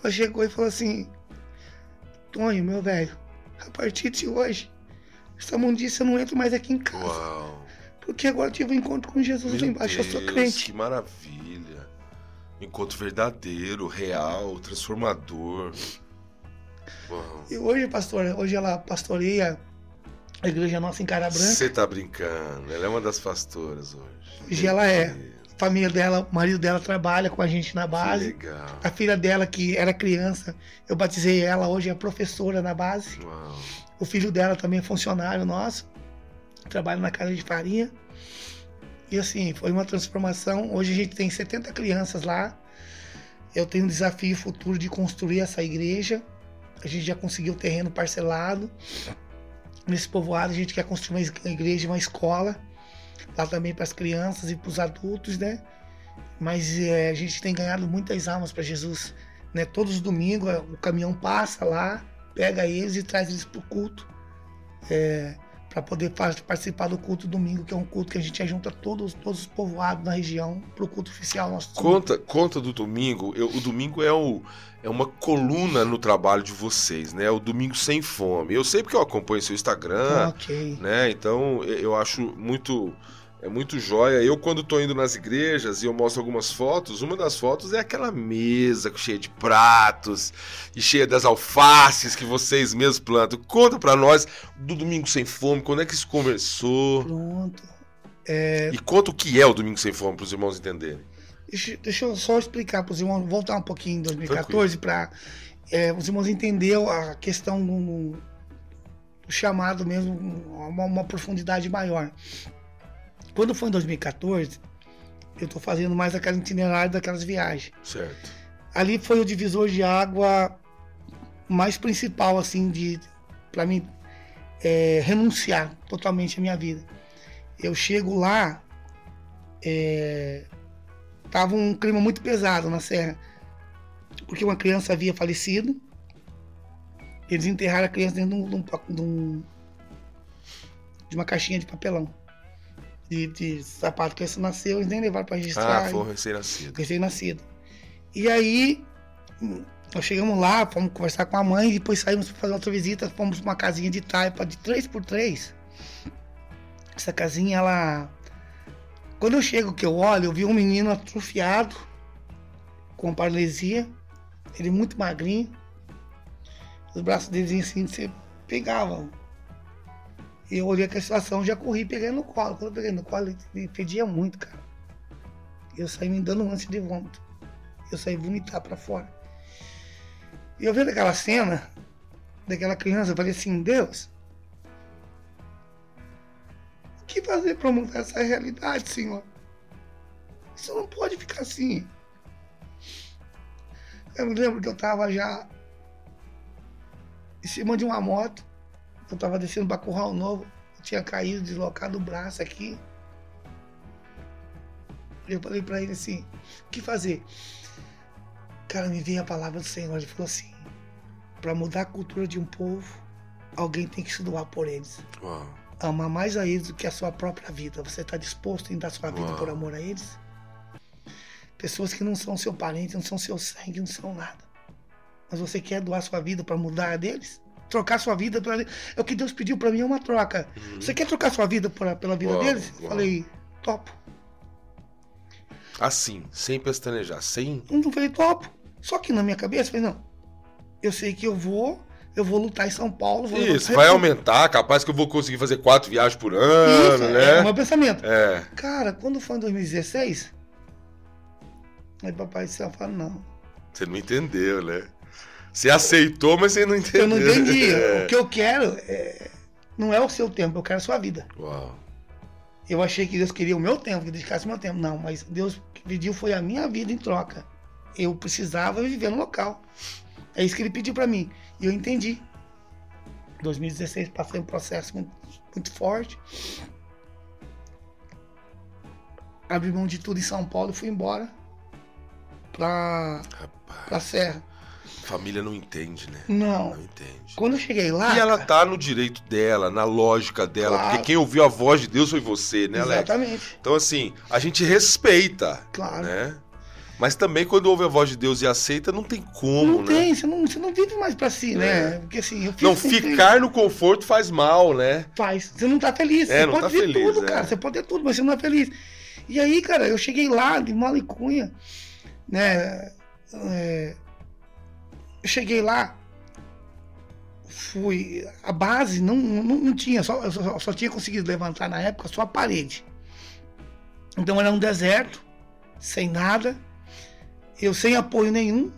ela chegou e falou assim: Tonho, meu velho, a partir de hoje, essa mundiça eu não entro mais aqui em casa. Uau. Porque agora eu tive um encontro com Jesus Meu lá embaixo, eu sou Deus, crente. Que maravilha. Encontro verdadeiro, real, transformador. Uau. E hoje, pastor, hoje ela pastoreia a igreja nossa em Cara Branca. Você tá brincando. Ela é uma das pastoras hoje. Hoje ela é. A família dela, o marido dela trabalha com a gente na Que base. legal. A filha dela, que era criança, eu batizei ela, hoje é professora na base. Uau. O filho dela também é funcionário nosso, trabalha na casa de farinha. E assim, foi uma transformação. Hoje a gente tem 70 crianças lá. Eu tenho um desafio futuro de construir essa igreja. A gente já conseguiu o terreno parcelado. Nesse povoado a gente quer construir uma igreja, uma escola. Lá também para as crianças e para os adultos, né? Mas é, a gente tem ganhado muitas almas para Jesus. Né? Todos os domingos é, o caminhão passa lá, pega eles e traz eles para o culto. Para poder participar do culto domingo, que é um culto que a gente junta todos, todos os povoados da região para o culto oficial nosso. Conta, conta do domingo. Eu- o domingo é, o, é uma coluna no trabalho de vocês, né? O domingo sem fome. Eu sei porque eu acompanho seu Instagram, ok. né? Então eu acho muito é muito joia. Eu quando tô indo nas igrejas e eu mostro algumas fotos, uma das fotos é aquela mesa cheia de pratos e cheia das alfaces que vocês mesmos plantam. Conta pra nós do domingo sem fome, quando é que isso começou? Pronto. E conta o que é o domingo sem fome para os irmãos entenderem. Deixa, deixa eu só explicar para os irmãos, voltar um pouquinho em 2014 para os irmãos entenderem a questão do, do chamado mesmo, uma, uma profundidade maior. Quando foi em 2014, eu estou fazendo mais aquela itinerário daquelas viagens. Certo. ali foi o divisor de água mais principal assim de para mim é, renunciar totalmente à minha vida eu chego lá é, tava um clima muito pesado na serra porque uma criança havia falecido eles enterraram a criança dentro de, um- de um- de uma caixinha de papelão de, de sapato que nasceu eles nem levaram para registrar Ah, foi recém-nascido. recém-nascido. E aí, nós chegamos lá, fomos conversar com a mãe, e depois saímos para fazer outra visita, fomos para uma casinha de taipa de 3x3. Essa casinha, ela. Quando eu chego que eu olho, eu vi um menino atrofiado, com paralisia, ele muito magrinho. Os braços dele assim, você pegava. Eu olhei aquela situação, já corri, peguei no colo. Quando eu peguei no colo, ele- pedia muito, cara. Eu saí me dando um lance de vômito. Eu saí vomitar pra fora. E eu vendo aquela cena, daquela criança, eu falei assim, Deus, o que fazer pra mudar essa realidade, Senhor? Isso não pode ficar assim. Eu me lembro que eu tava já em cima de uma moto. Eu tava descendo pra Curral Novo. Tinha caído, deslocado o braço aqui. Eu falei pra ele assim, o que fazer? Cara, me veio a palavra do Senhor. Ele falou assim, pra mudar a cultura de um povo, alguém tem que se doar por eles. Uau. Amar mais a eles do que a sua própria vida. Você está disposto em dar sua vida Uau. por amor a eles? Pessoas que não são seu parente, não são seu sangue, não são nada. Mas você quer doar sua vida para mudar a deles? Trocar sua vida pela... É o que Deus pediu para mim, é uma troca. Você quer trocar sua vida por- pela vida Uau, deles? Eu uau. falei, topo. Assim, sem pestanejar, sem. Não falei, topo. Só que na minha cabeça, eu falei, não. Eu sei que eu vou, eu vou lutar em São Paulo. Vou Isso, vai aumentar, capaz que eu vou conseguir fazer quatro viagens por ano, Isso, né? é o meu pensamento. É. Cara, quando foi em 2016, aí papai do céu fala, não. Você não entendeu, né? Você aceitou, mas você não entendeu. Eu não entendi. É. O que eu quero é, não é o seu tempo, eu quero a sua vida. Uau. Eu achei que Deus queria o meu tempo, que dedicasse o meu tempo. Não, mas Deus pediu foi a minha vida em troca. Eu precisava viver no local. É isso que ele pediu pra mim. E eu entendi. Em 2016 passei um processo muito, muito forte. Abri mão de tudo em São Paulo e fui embora pra, Rapaz, pra Serra. Família não entende, né? Não. Não entende. Quando eu cheguei lá. E ela tá no direito dela, na lógica dela, Claro. porque quem ouviu a voz de Deus foi você, né, Alex? Exatamente. Então, assim, a gente respeita, Claro. né? Mas também quando ouve a voz de Deus e aceita, não tem como, não né? tem, você não, você não vive mais pra si, né? Porque assim, eu fiz Não, ficar no conforto faz mal, né? faz. Você não tá feliz. É, você não pode tá ter feliz, tudo, é. cara. Você pode ter tudo, mas você não é feliz. E aí, cara, eu cheguei lá de Malicunha, né? é, eu cheguei lá, fui. A base não, não, não tinha, só, eu só, só tinha conseguido levantar na época só a parede. Então era um deserto, sem nada, eu sem apoio nenhum,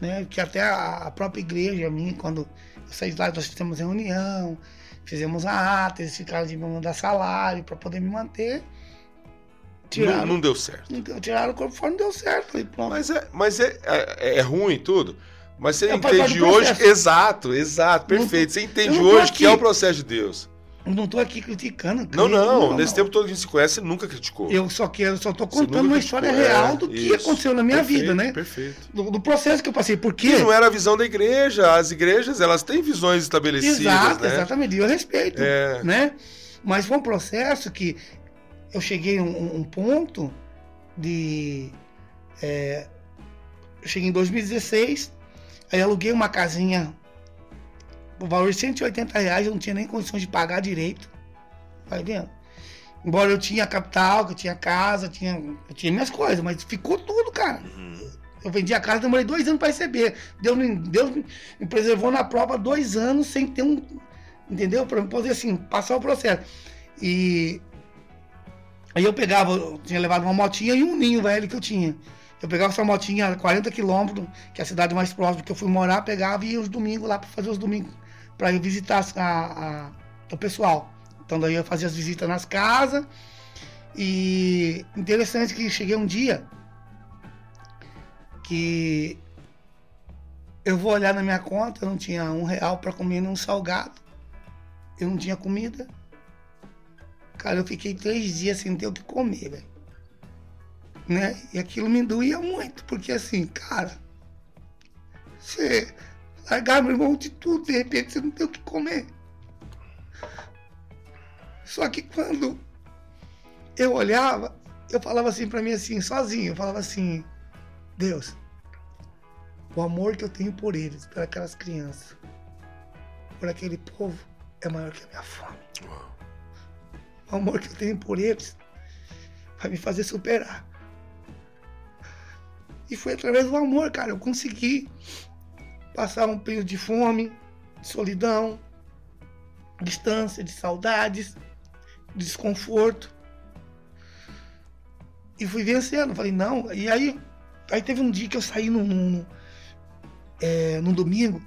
né? Que até a, a própria igreja minha, quando eu saí de lá, nós fizemos reunião, fizemos a ata, eles ficaram de me mandar salário para poder me manter. Não, Tiraram, não deu certo. não tiraram o corpo fora, não deu certo. Falei, pronto. Mas é, mas é, é, é ruim tudo. Mas você É, entende do hoje. processo. Exato, exato, Não tô- perfeito. Você entende não hoje que é aqui. o processo de Deus. Eu não tô aqui criticando. Não, crente, não. Nesse tempo todo que a gente se conhece, você nunca criticou. Eu só quero, só Você contando uma história criticou, é, real do que isso. aconteceu na minha Perfeito, vida, né? Perfeito. Do, do processo que eu passei. Porque. E não era a visão da igreja. As igrejas, elas têm visões estabelecidas, Exato, né? exatamente. E eu respeito, É. né? Mas foi um processo que eu cheguei a um, um ponto de... é, eu cheguei em 2016, aí aluguei uma casinha por valor de 180 reais, eu não tinha nem condições de pagar direito. Vai vendo? Embora eu tinha capital, que eu tinha casa, tinha, eu tinha minhas coisas, mas ficou tudo, cara. Uhum. Eu vendi a casa, demorei dois anos para receber. Deus, me- Deus me preservou na prova dois anos sem ter um. Entendeu? Para poder assim, passar o processo. E aí eu pegava, eu tinha levado uma motinha e um ninho velho que eu tinha. Eu pegava essa motinha a 40 quilômetros, que é a cidade mais próxima que eu fui morar, pegava e ia os domingos lá para fazer os domingos, para eu visitar a, a- o pessoal. Então daí eu fazia as visitas nas casas. E interessante que cheguei um dia que eu vou olhar na minha conta, eu não tinha um real para comer nenhum salgado, eu não tinha comida. Cara, eu fiquei três dias sem ter o que comer, velho. Né? E aquilo me doía muito, porque assim, cara, você largar meu irmão de tudo, de repente você não tem o que comer. Só que quando eu olhava, eu falava assim pra mim assim, sozinho, eu falava assim, Deus, o amor que eu tenho por eles, por aquelas crianças, por aquele povo, é maior que a minha fome. O amor que eu tenho por eles vai me fazer superar. E foi através do amor, cara, eu consegui passar um período de fome, de solidão, distância, de saudades, de desconforto. E fui vencendo. Falei, não. E aí, aí teve um dia que eu saí num, num, é, num domingo,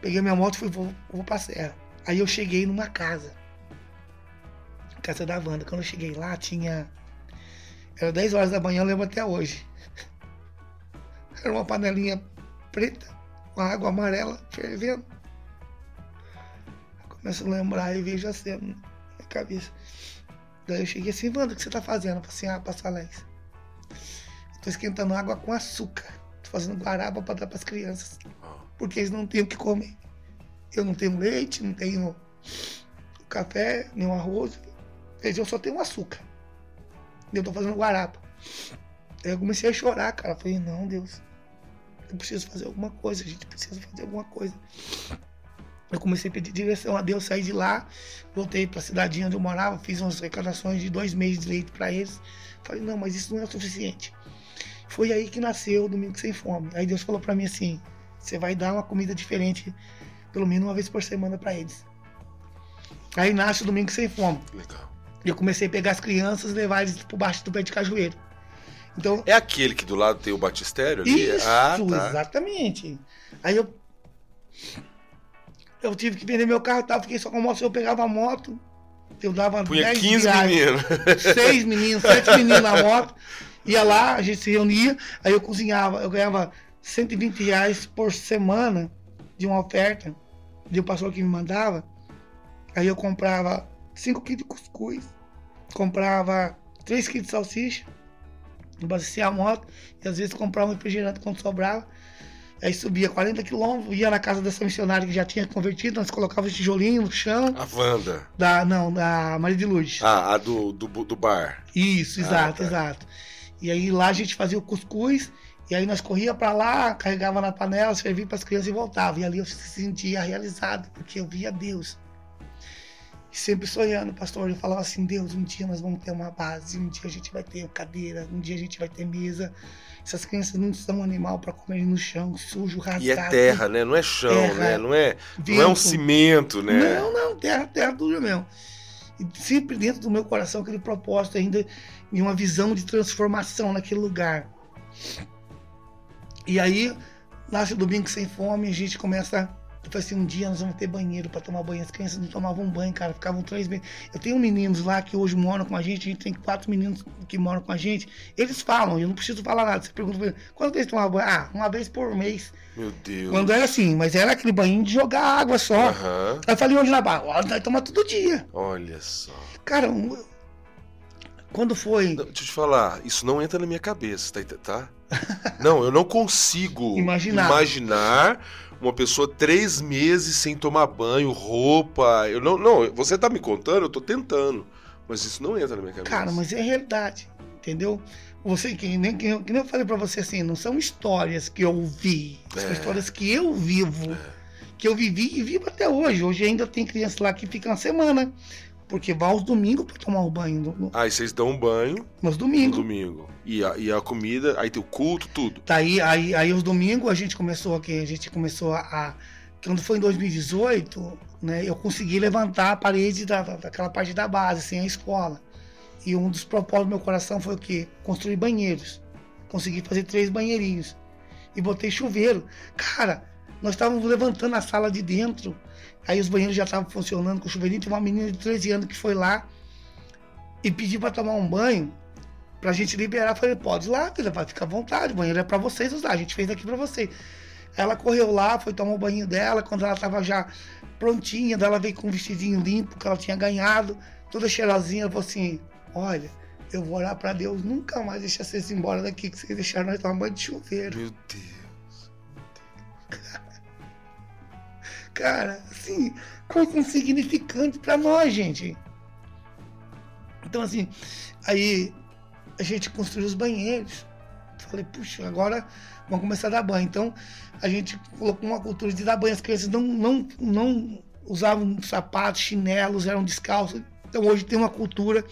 peguei minha moto e fui, vou, vou pra serra. Aí eu cheguei numa casa. Casa da Wanda. Quando eu cheguei lá, tinha. Era 10 horas da manhã, eu lembro até hoje. Era uma panelinha preta, com água amarela, fervendo. Eu começo a lembrar e vejo a cena na minha cabeça. Daí eu cheguei assim, Wanda, o que você tá fazendo? Eu falei assim, ah, pastor Alex. Eu tô esquentando água com açúcar. Tô fazendo guaraba pra dar pras crianças. Porque eles não têm o que comer. Eu não tenho leite, não tenho café, nem um arroz. Feijão só um açúcar. Eu tô fazendo guaraba. Aí eu comecei a chorar, cara. Eu falei, não, Deus. Eu preciso fazer alguma coisa, a gente precisa fazer alguma coisa. Eu comecei a pedir direção a Deus, saí de lá, voltei para a cidadinha onde eu morava, fiz umas arrecadações de dois meses de leite para eles. Falei, não, mas isso não é o suficiente. Foi aí que nasceu o Domingo Sem Fome. Aí Deus falou para mim assim: você vai dar uma comida diferente, pelo menos uma vez por semana para eles. Aí nasce o Domingo Sem Fome. Legal. E eu comecei a pegar as crianças e levar eles por baixo do pé de cajueiro. Então, É aquele que do lado tem o batistério ali? isso, ah, tá. exatamente. Aí eu. Eu tive que vender meu carro, tá? fiquei só com a moto. Eu pegava a moto, eu dava Punha 10 15 viagens, meninos. seis meninos, sete meninos na moto. Ia lá, a gente se reunia, aí eu cozinhava. Eu ganhava 120 reais por semana de uma oferta de um pastor que me mandava. Aí eu comprava 5 quilos de cuscuz, comprava 3 quilos de salsicha, abastecia a moto e às vezes comprava um refrigerante quando sobrava. Aí subia 40 quilômetros, ia na casa dessa missionária que já tinha convertido, nós colocávamos tijolinho no chão, A Wanda. da, não, da Maria de Lourdes. Ah, a do, do, do bar. Isso, Ah, exato, tá. exato. E aí lá a gente fazia o cuscuz, e aí nós corria para lá, carregava na panela, servia para as crianças e voltava. E ali eu se sentia realizado, porque eu via Deus. E sempre sonhando, pastor, eu falava assim, Deus, um dia nós vamos ter uma base, um dia a gente vai ter cadeira, um dia a gente vai ter mesa. Essas crianças não são animal para comer no chão, sujo, rasgado. E é terra, né? Não é chão, terra, né? Não é, não é um cimento, né? Não, não, terra, terra dura mesmo. E sempre dentro do meu coração aquele propósito ainda de uma visão de transformação naquele lugar. E aí, nasce o Domingo Sem Fome, a gente começa eu falei assim, um dia nós vamos ter banheiro para tomar banho. As crianças não tomavam banho, cara, ficavam três meses. Eu tenho meninos lá que hoje moram com a gente, a gente tem quatro meninos que moram com a gente. Eles falam, eu não preciso falar nada. Você pergunta pra eles, quantas vezes tomava banho? Ah, uma vez por mês. Meu Deus. Quando era assim, mas era aquele banho de jogar água só. Uhum. Aí eu falei hoje na barra, olha, vai tomar todo dia. Olha só. Cara, quando foi. Não, deixa eu te falar, isso não entra na minha cabeça, tá? tá? não, eu não consigo imaginar. imaginar uma pessoa três meses sem tomar banho, roupa. Eu não, não, você tá me contando, eu tô tentando. Mas isso não entra na minha cabeça. Cara, mas é realidade, entendeu? Você, que nem, que, nem eu falei pra você assim, não são histórias que eu vi, são é. histórias que eu vivo. É. Que eu vivi e vivo até hoje. Hoje ainda tem crianças lá que ficam uma semana porque vai aos domingos pra tomar o banho. No... Aí vocês dão um banho. Nos domingos. No domingo. E a, e a comida, aí tem o culto, tudo. Tá aí, aí, aí os domingos a gente começou aqui, a gente começou a. Quando foi em 2018, né, eu consegui levantar a parede da, daquela parte da base, assim, a escola. E um dos propósitos do meu coração foi o quê? Construir banheiros. Consegui fazer três banheirinhos. E botei chuveiro. Cara, nós estávamos levantando a sala de dentro Aí os banheiros já estavam funcionando com o chuveirinho. Tinha uma menina de 13 anos que foi lá e pediu para tomar um banho pra gente liberar. falei, pode ir lá, filha, vai ficar à vontade. O banheiro é para vocês usar. A gente fez aqui para vocês. Ela correu lá, foi tomar o banho dela. Quando ela tava já prontinha, ela veio com um vestidinho limpo que ela tinha ganhado, toda cheirosinha. Ela falou assim: Olha, eu vou orar para Deus nunca mais deixar vocês embora daqui, que vocês deixaram nós tomar banho de chuveiro. Meu Deus. Meu Deus. Cara, assim, coisa insignificante para nós, gente. Então, assim, aí a gente construiu os banheiros. Falei, puxa, agora vamos começar a dar banho. Então, a gente colocou uma cultura de dar banho. As crianças não, não, não usavam sapatos, chinelos, eram descalços. Então, hoje tem uma cultura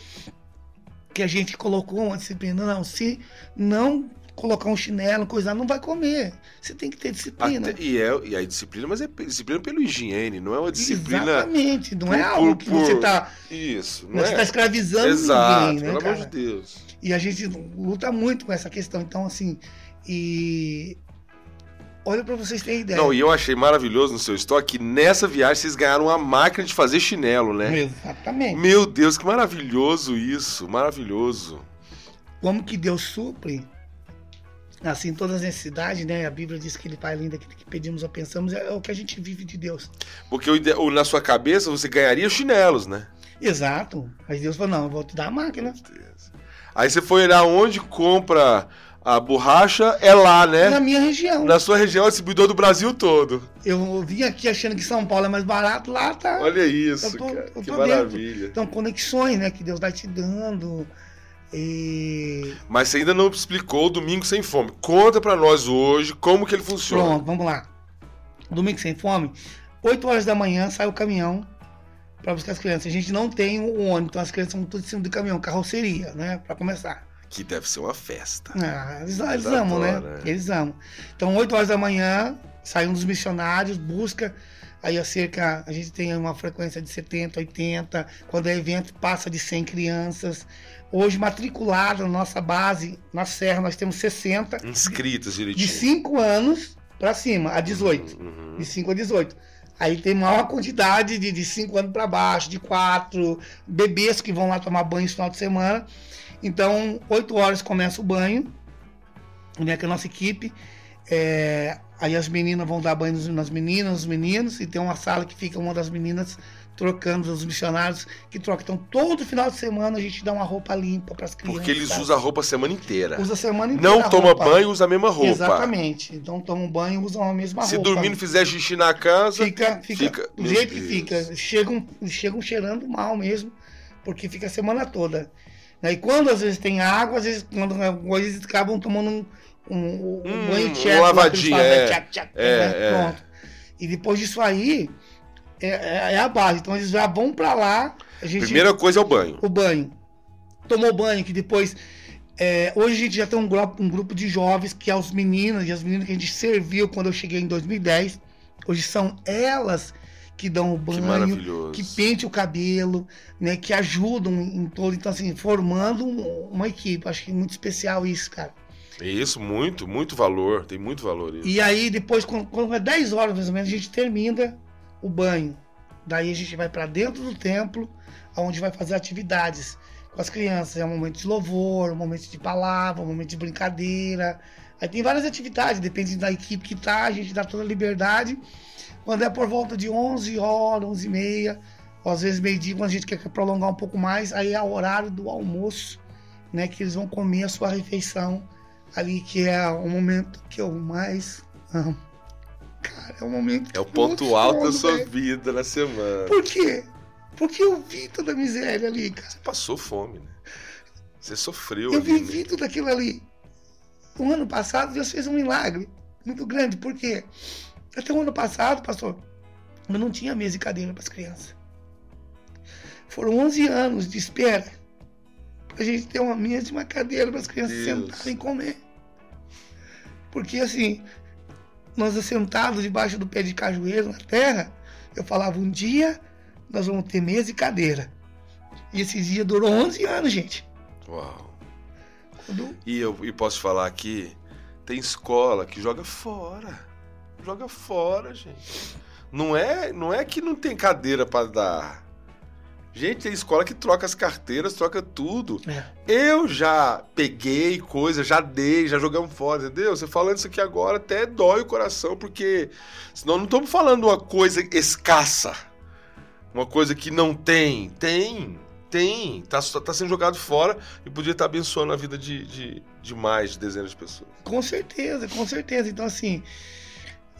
que a gente colocou uma disciplina. Não, se não colocar um chinelo, coisa, não vai comer. Você tem que ter disciplina. Até, e, é, e aí disciplina, mas é disciplina pelo higiene, não é uma disciplina. Exatamente, não é algo que por, você está. Isso, não, você está é. escravizando Exato, ninguém, né? Pelo cara? amor de Deus. E a gente luta muito com essa questão. Então, assim, e. Olha para vocês terem ideia. Não, e eu achei maravilhoso no seu estoque que nessa viagem vocês ganharam uma máquina de fazer chinelo, né? Exatamente. Meu Deus, que maravilhoso isso, maravilhoso. Como que Deus supre assim, todas as necessidades, né? A Bíblia diz que ele faz ainda que pedimos ou pensamos, é, o que a gente vive de Deus. Porque na sua cabeça você ganharia chinelos, né? Exato. Mas Deus falou, não, eu vou te dar a máquina. Aí você foi olhar onde compra a borracha, é lá, né? Na minha região. Na sua região, é distribuidor do Brasil todo. Eu vim aqui achando que São Paulo é mais barato, lá tá. Olha isso, tô, cara, que maravilha. Dentro. Então, conexões, né, que Deus vai te dando. E... Mas você ainda não explicou o Domingo Sem Fome. Conta para nós hoje como que ele funciona. Pronto, vamos lá. Domingo Sem Fome, 8 horas da manhã sai o caminhão para buscar as crianças. A gente não tem o ônibus, então as crianças estão tudo em cima do caminhão, carroceria, né? Para começar. Que deve ser uma festa. Ah, eles, eles amam, né? né? Eles amam. Então, 8 horas da manhã, sai um dos missionários, busca aí a cerca, a gente tem uma frequência de 70, 80, quando é evento passa de 100 crianças. Hoje matriculado na nossa base, na Serra, nós temos 60. Inscritos direitinho. De 5 anos para cima, a 18. Uhum, uhum. De 5 a 18. Aí tem maior quantidade de 5 anos para baixo, de 4, bebês que vão lá tomar banho no final de semana. Então, 8 horas começa o banho, né, com a nossa equipe. É, aí as meninas vão dar banho nas meninas, nos meninos, e tem uma sala que fica uma das meninas trocando os missionários que trocam. Então, todo final de semana a gente dá uma roupa limpa para as crianças. Porque eles usam a roupa a semana inteira. Usa a semana inteira. Não toma roupa. banho, usa a mesma roupa. Exatamente. Então, toma banho, usam a mesma Se roupa. Se dormir não fizer xixi na casa. Fica, fica, fica do jeito Deus. que fica. Chegam, chegam cheirando mal mesmo. porque fica a semana toda. Né? E quando às vezes tem água, às vezes, quando, às vezes acabam tomando um, um, um Hum, banho tcheco, lavadinha, aquele é. tchac, tchac, É, né? é. Pronto. E depois disso aí, é, é- é a base. Então eles já vão pra lá, a gente Primeira coisa é o banho. o banho. Tomou banho, que depois. é, hoje a gente já tem um grupo, um grupo de jovens, que é os meninos e as meninas que a gente serviu quando eu cheguei em 2010. Hoje são elas que dão o Que banho, maravilhoso. que pente o cabelo, né? Que ajudam em todo. Então, assim, formando um- uma equipe. Acho que é muito especial isso, cara. Isso, muito, muito valor. Tem muito valor isso. E aí, depois, quando, quando é 10 horas mais ou menos, a gente termina o banho. Daí a gente vai para dentro do templo, onde vai fazer atividades com as crianças. É um momento de louvor, um momento de palavra, um momento de brincadeira. Aí tem várias atividades, depende da equipe que tá, a gente dá toda a liberdade. Quando é por volta de 11 horas, 11 e meia, ou às vezes meio-dia, quando a gente quer prolongar um pouco mais, aí é o horário do almoço, né? Que eles vão comer a sua refeição ali, que é o momento que eu mais amo. Cara, é o momento É o ponto alto da sua velho. vida na semana. Por quê? Porque eu vi toda a miséria ali, cara. Você passou fome, né? Você sofreu Eu ali, né? vivi tudo aquilo ali. O ano passado Deus fez um milagre muito grande. Por quê? Até o ano passado, pastor, eu não tinha mesa e cadeira para as crianças. Foram 11 anos de espera a gente ter uma mesa e uma cadeira para as crianças Deus. sentarem e comer. Porque assim, nós sentados debaixo do pé de cajueiro na terra, eu falava, um dia nós vamos ter mesa e cadeira. E esse dia durou 11 anos, gente. Uau. Quando- E eu e posso falar aqui, tem escola que joga fora. Joga fora, gente. Não é, não é que não tem cadeira para dar. Gente, tem escola que troca as carteiras, troca tudo. É. Eu já peguei coisa, já dei, já jogamos fora, entendeu? Você falando isso aqui agora até dói o coração, porque senão não estamos falando uma coisa escassa. Uma coisa que não tem. Tem, tem. Tá, tá sendo jogado fora e podia estar abençoando a vida de, de, de mais de dezenas de pessoas. Com certeza, com certeza. Então, assim,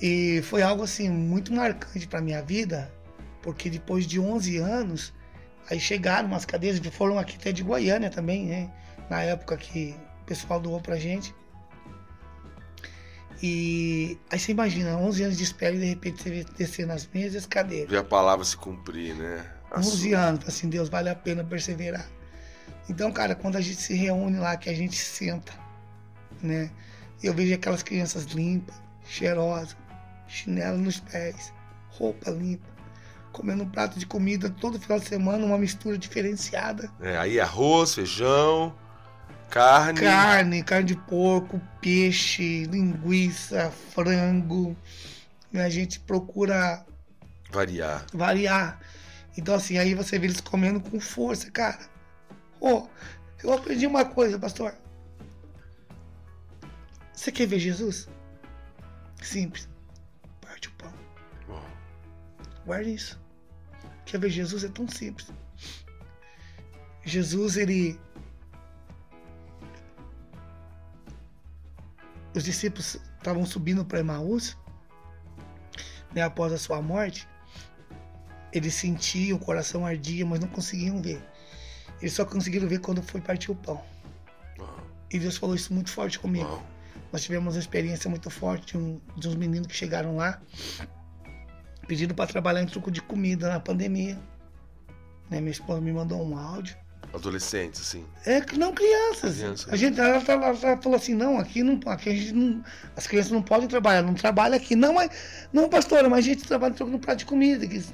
e foi algo assim muito marcante para minha vida, porque depois de 11 anos, aí chegaram umas cadeiras, foram aqui até de Goiânia também, né? Na época que o pessoal doou pra gente. E aí você imagina, 11 anos de espera e de repente você vê descer nas mesas as cadeiras. Ver a palavra se cumprir, né? A 11 sua- anos, assim, Deus, vale a pena perseverar. Então, cara, quando a gente se reúne lá, que a gente senta, né? Eu vejo aquelas crianças limpas, cheirosas, chinelo nos pés, roupa limpa, comendo um prato de comida todo final de semana, uma mistura diferenciada. É, aí arroz, feijão, carne. Carne, carne de porco, peixe, linguiça, frango. A gente procura Variar. variar. Então, assim, aí você vê eles comendo com força, cara. Ô, eu aprendi uma coisa, pastor. Você quer ver Jesus? Simples. Parte o pão. Bom, Guarde isso. Quer ver Jesus? É tão simples. Jesus, ele. Os discípulos estavam subindo para Emaús, né, após a sua morte. Eles sentiam, o coração ardia, mas não conseguiam ver. Eles só conseguiram ver quando foi partir o pão. E Deus falou isso muito forte comigo. Nós tivemos uma experiência muito forte de, um, de uns meninos que chegaram lá pedindo para trabalhar em truco de comida na pandemia. Né, minha esposa me mandou um áudio. Adolescentes, assim. É que não crianças. Criança. A gente ela, ela- ela falou assim, não, aqui não, aqui a gente não, as crianças não podem trabalhar, não trabalha aqui. Não, mas não, pastora, mas a gente trabalha no prato de comida, que-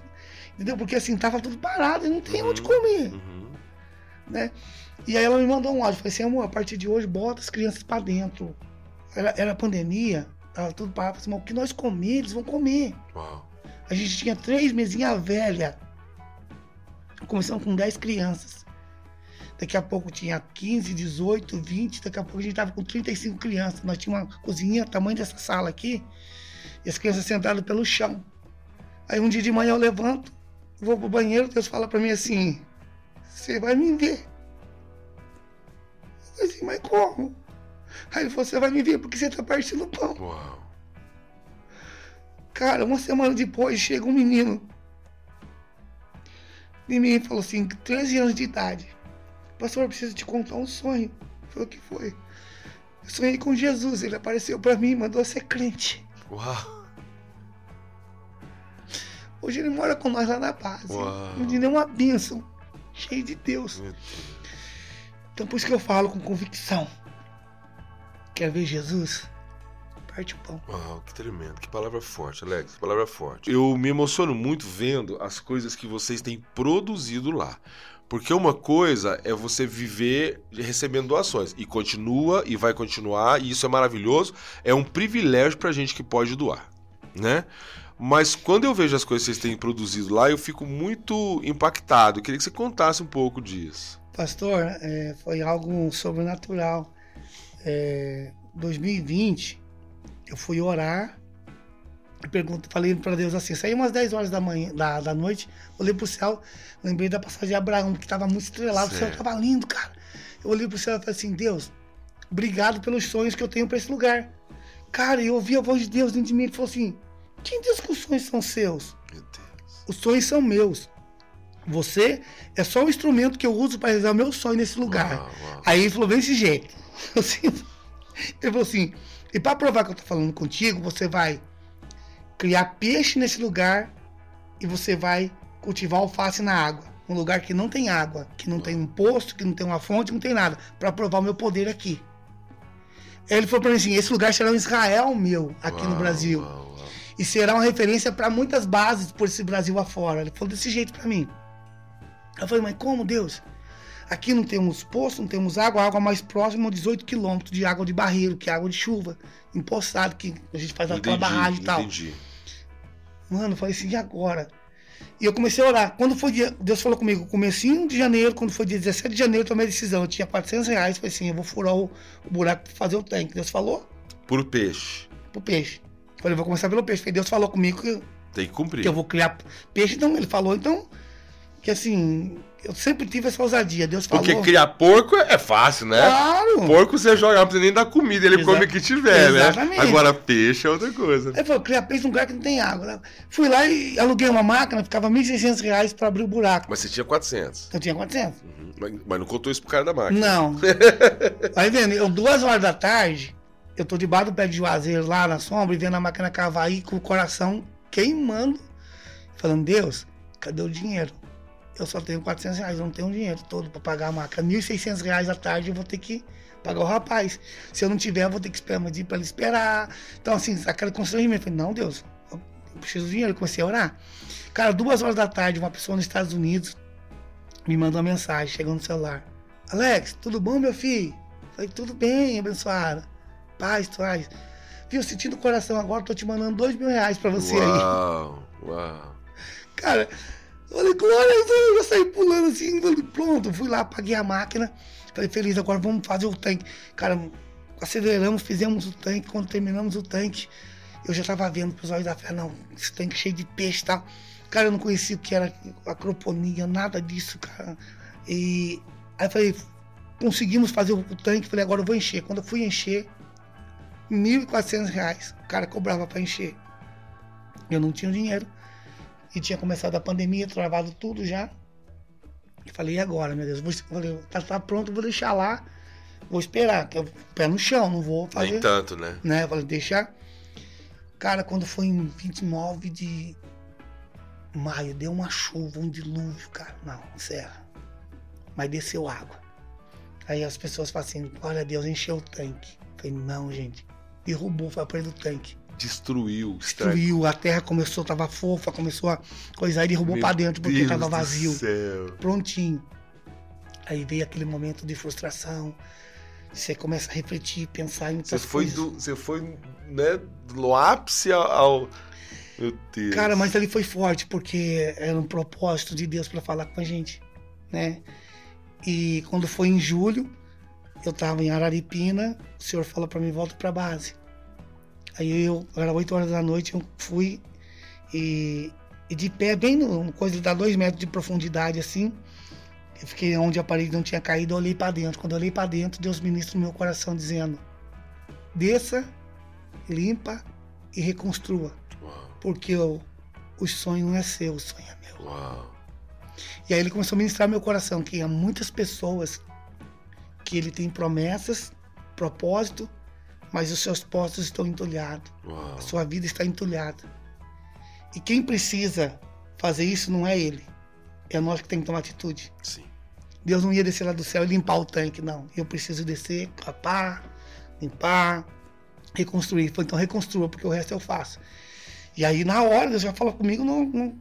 entendeu? Porque assim tava tudo parado e não tem onde Uhum. comer, Uhum. né? E aí ela me mandou um áudio, falei assim, amor, a partir de hoje bota as crianças para dentro. Era, era pandemia, tava tudo parado, assim, mas o que nós comer, eles vão comer. Uau. A gente tinha três mesinhas velhas. Começamos com 10 crianças. Daqui a pouco tinha 15, 18, 20. Daqui a pouco a gente tava com 35 crianças. Nós tínhamos uma cozinha, tamanho dessa sala aqui. E as crianças sentadas pelo chão. Aí um dia de manhã eu levanto, vou pro banheiro, Deus fala pra mim assim: Você vai me ver. Eu falei assim, mas como? Aí ele falou: Você vai me ver porque você tá partindo pão. Uau. Cara, uma semana depois chega um menino em mim e falou assim, 13 anos de idade. Pastor, eu preciso te contar um sonho. Falou que foi. Eu sonhei com Jesus, ele apareceu para mim, mandou ser crente. Uau. Hoje ele mora com nós lá na base. Uau. Onde é uma bênção, cheio de Deus. Então por isso que eu falo com convicção. Quer ver Jesus? Parte o pão. Uau, que tremendo. Que palavra forte, Alex. Que palavra forte. Eu me emociono muito vendo as coisas que vocês têm produzido lá. Porque uma coisa é você viver recebendo doações. E continua e vai continuar, e isso é maravilhoso. É um privilégio pra gente que pode doar, né? Mas quando eu vejo as coisas que vocês têm produzido lá, eu fico muito impactado. Eu queria que você contasse um pouco disso. Pastor, é, foi algo sobrenatural. É, 2020, eu fui orar e pergunto, falei para Deus assim, saí umas 10 horas da manhã, da, da noite, olhei pro céu, lembrei da passagem de Abraão, que estava muito estrelado, o céu Certo. estava lindo, cara. Eu olhei pro céu e falei assim, Deus, obrigado pelos sonhos que eu tenho para esse lugar. Cara, eu ouvi a voz de Deus dentro de mim, ele falou assim, que os sonhos são seus? Meu Deus. Os sonhos são meus. Você é só o instrumento que eu uso para realizar o meu sonho nesse lugar. Uau, uau. Aí ele falou desse jeito. Assim, ele falou assim: e para provar que eu tô falando contigo, você vai criar peixe nesse lugar e você vai cultivar alface na água. Um lugar que não tem água, que não tem um posto, que não tem uma fonte, não tem nada, para provar o meu poder aqui. Ele falou para mim assim: esse lugar será um Israel meu aqui no Uau, Brasil uau, uau. e será uma referência para muitas bases por esse Brasil afora. Ele falou desse jeito para mim. Eu falei, mas como, Deus? Aqui não temos poço, não temos água, a água mais próxima é 18 quilômetros de água de barreiro, que é água de chuva, empoçado, que a gente faz aquela barragem e tal. entendi. Mano, eu falei assim, e agora? E eu comecei a orar. Quando foi dia, Deus falou comigo, comecinho de janeiro, quando foi dia 17 de janeiro, eu tomei a decisão. Eu tinha 400 reais, falei assim, eu vou furar o, o buraco pra fazer o tanque. Deus falou Por peixe. pro peixe. Eu falei, vou começar pelo peixe. Falei, Deus falou comigo que Tem que cumprir. que eu vou criar peixe. Então, ele falou, então, que assim, eu sempre tive essa ousadia. Deus falou. Porque criar porco é fácil, né? Claro! Porco você joga, não precisa nem dar comida, ele Exa- come o que tiver, né? Exatamente. Agora peixe é outra coisa. Ele falou, criar peixe num lugar que não tem água. né? Fui lá e aluguei uma máquina, ficava 1.600 reais para abrir o buraco. Mas você tinha 400. Eu tinha 400. Uhum. Mas, mas não contou isso pro cara da máquina. Não. Aí vendo, eu, duas horas da tarde, eu tô debaixo do pé de juazeiro lá na sombra e vendo a máquina cavar aí com o coração queimando. Falando, Deus, cadê o dinheiro? Eu só tenho 400 reais, eu não tenho dinheiro todo para pagar a máquina. 1.600 reais à tarde eu vou ter que pagar o rapaz. Se eu não tiver, eu vou ter que esperar uma dia para ele esperar. Então, assim, aquele constrangimento. Eu falei, não, Deus, eu preciso de dinheiro. Eu comecei a orar. Cara, duas horas da tarde, uma pessoa nos Estados Unidos me mandou uma mensagem, chegou no celular. Alex, tudo bom, meu filho? Falei, tudo bem, abençoada. Paz, paz. Viu, sentindo o coração agora, tô te mandando dois mil reais pra você aí. Uau, uau. Cara, eu falei, glória a Deus, eu saí pulando assim, pronto, fui lá, paguei a máquina. Falei, feliz, agora vamos fazer o tanque. Cara, aceleramos, fizemos o tanque, quando terminamos o tanque, eu já tava vendo pros olhos da fé, não, esse tanque cheio de peixe e tal. Cara, eu não conhecia o que era acroponia, nada disso, cara. E aí eu falei, conseguimos fazer o tanque, falei, agora eu vou encher. Quando eu fui encher, 1.400 reais, o cara cobrava pra encher. Eu não tinha dinheiro. E tinha começado a pandemia, travado tudo já. E falei, e agora, meu Deus? Vou, falei, tá, tá pronto, vou deixar lá. Vou esperar, que eu pé no chão, não vou fazer. Nem tanto, né? Né? Eu falei, deixar. Cara, quando foi em 29 de maio, deu uma chuva, um dilúvio, cara. Não, serra. Mas desceu água. Aí as pessoas falam assim, olha Deus, encheu o tanque. Eu falei, não, gente. Derrubou, foi a parede do tanque. Destruiu. Destruiu, a terra começou, tava fofa, começou a coisar e derrubou pra dentro porque Deus tava vazio. Prontinho. Aí veio aquele momento de frustração. Você começa a refletir, pensar em Você foi, coisas. do, você foi, né, do ápice ao, Meu Deus. Cara, mas ali foi forte, porque era um propósito de Deus para falar com a gente, né? E quando foi em julho, eu tava em Araripina, o senhor falou para mim, volta pra base. Aí eu, era 8 horas da noite, eu fui e, e de pé, bem no coisa dá dois metros de profundidade assim. Eu fiquei onde a parede não tinha caído, eu olhei para dentro. Quando eu olhei para dentro, Deus ministra no meu coração dizendo: desça, limpa e reconstrua Uau, porque o, o sonho não é seu, o sonho é meu. uau. E aí ele começou a ministrar meu coração, que há muitas pessoas que ele tem promessas, propósito, mas os seus postos estão entulhados. A sua vida está entulhada. E quem precisa fazer isso não é ele. É nós que temos que tomar atitude. Sim. Deus não ia descer lá do céu e limpar o tanque, não. Eu preciso descer, capar, limpar, reconstruir. Falei, então reconstrua, porque o resto eu faço. E aí, na hora, Deus já falou comigo, não, não,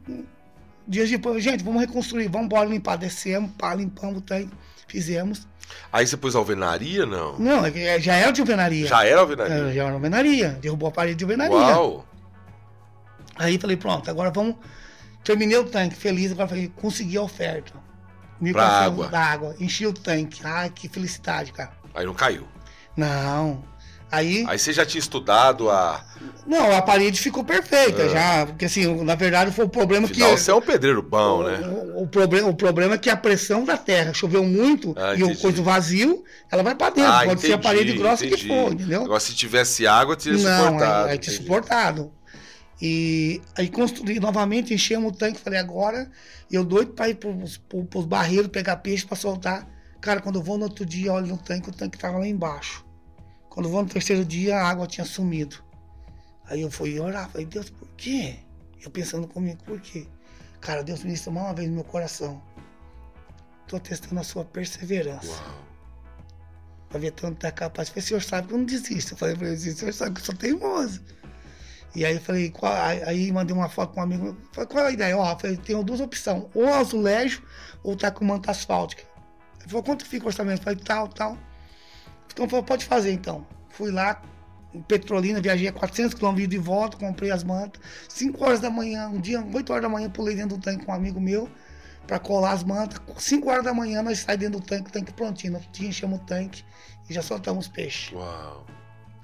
dias depois, gente, vamos reconstruir, vamos embora limpar. Descemos, pá, limpamos o tanque, fizemos. Aí você pôs alvenaria, não? Não, é já era de alvenaria. Já era alvenaria? É, já era alvenaria. Derrubou a parede de alvenaria. Uau! Aí falei, pronto, agora vamos. Terminei o tanque, feliz, agora falei, consegui a oferta. Pra água. Da água. Enchi o tanque. Ai, que felicidade, cara. Aí não caiu. Não. Aí. Aí você já tinha estudado a. Não, a parede ficou perfeita é. já. Porque assim, na verdade foi o problema Afinal, que. Você é um pedreiro bom, o, né? O, o, problema, o problema é que a pressão da terra choveu muito Ah, e o entendi. coisa vazio, ela vai pra dentro. Ah, Pode ser a entendi, parede grossa que entendi. for, entendeu? Agora, se tivesse água, teria Não, suportado. aí, aí tinha entendi. suportado. E aí construí novamente, enchemos o tanque, falei, agora eu doido pra ir pros, pros, pros barreiros, pegar peixe pra soltar. Cara, quando eu vou no outro dia, olho no tanque, o tanque tava lá embaixo. Quando vou no terceiro dia, a água tinha sumido. Aí eu fui orar, falei, Deus, por quê? Eu pensando comigo, por quê? Cara, Deus me disse mais uma vez no meu coração. Tô testando a sua perseverança. Uau. Pra ver tanto tá capaz. Eu falei, o senhor sabe que eu não desisto. Eu falei pra ele, o senhor sabe que eu sou teimoso. E aí eu falei, qual, aí, mandei uma foto pra um amigo. Falei, qual é a ideia? Ó, eu falei, tenho duas opções, ou azulejo ou tá com manta asfáltica. Ele falou, quanto fica o orçamento? Eu falei, tal, tal. Então falou, pode fazer então. Fui lá, em Petrolina, viajei a 400 km de volta, comprei as mantas. 5 horas da manhã, um dia, 8 horas da manhã, pulei dentro do tanque com um amigo meu pra colar as mantas. 5 horas da manhã nós saímos dentro do tanque, o tanque prontinho. Nós enchemos o tanque e já soltamos peixe. Uau,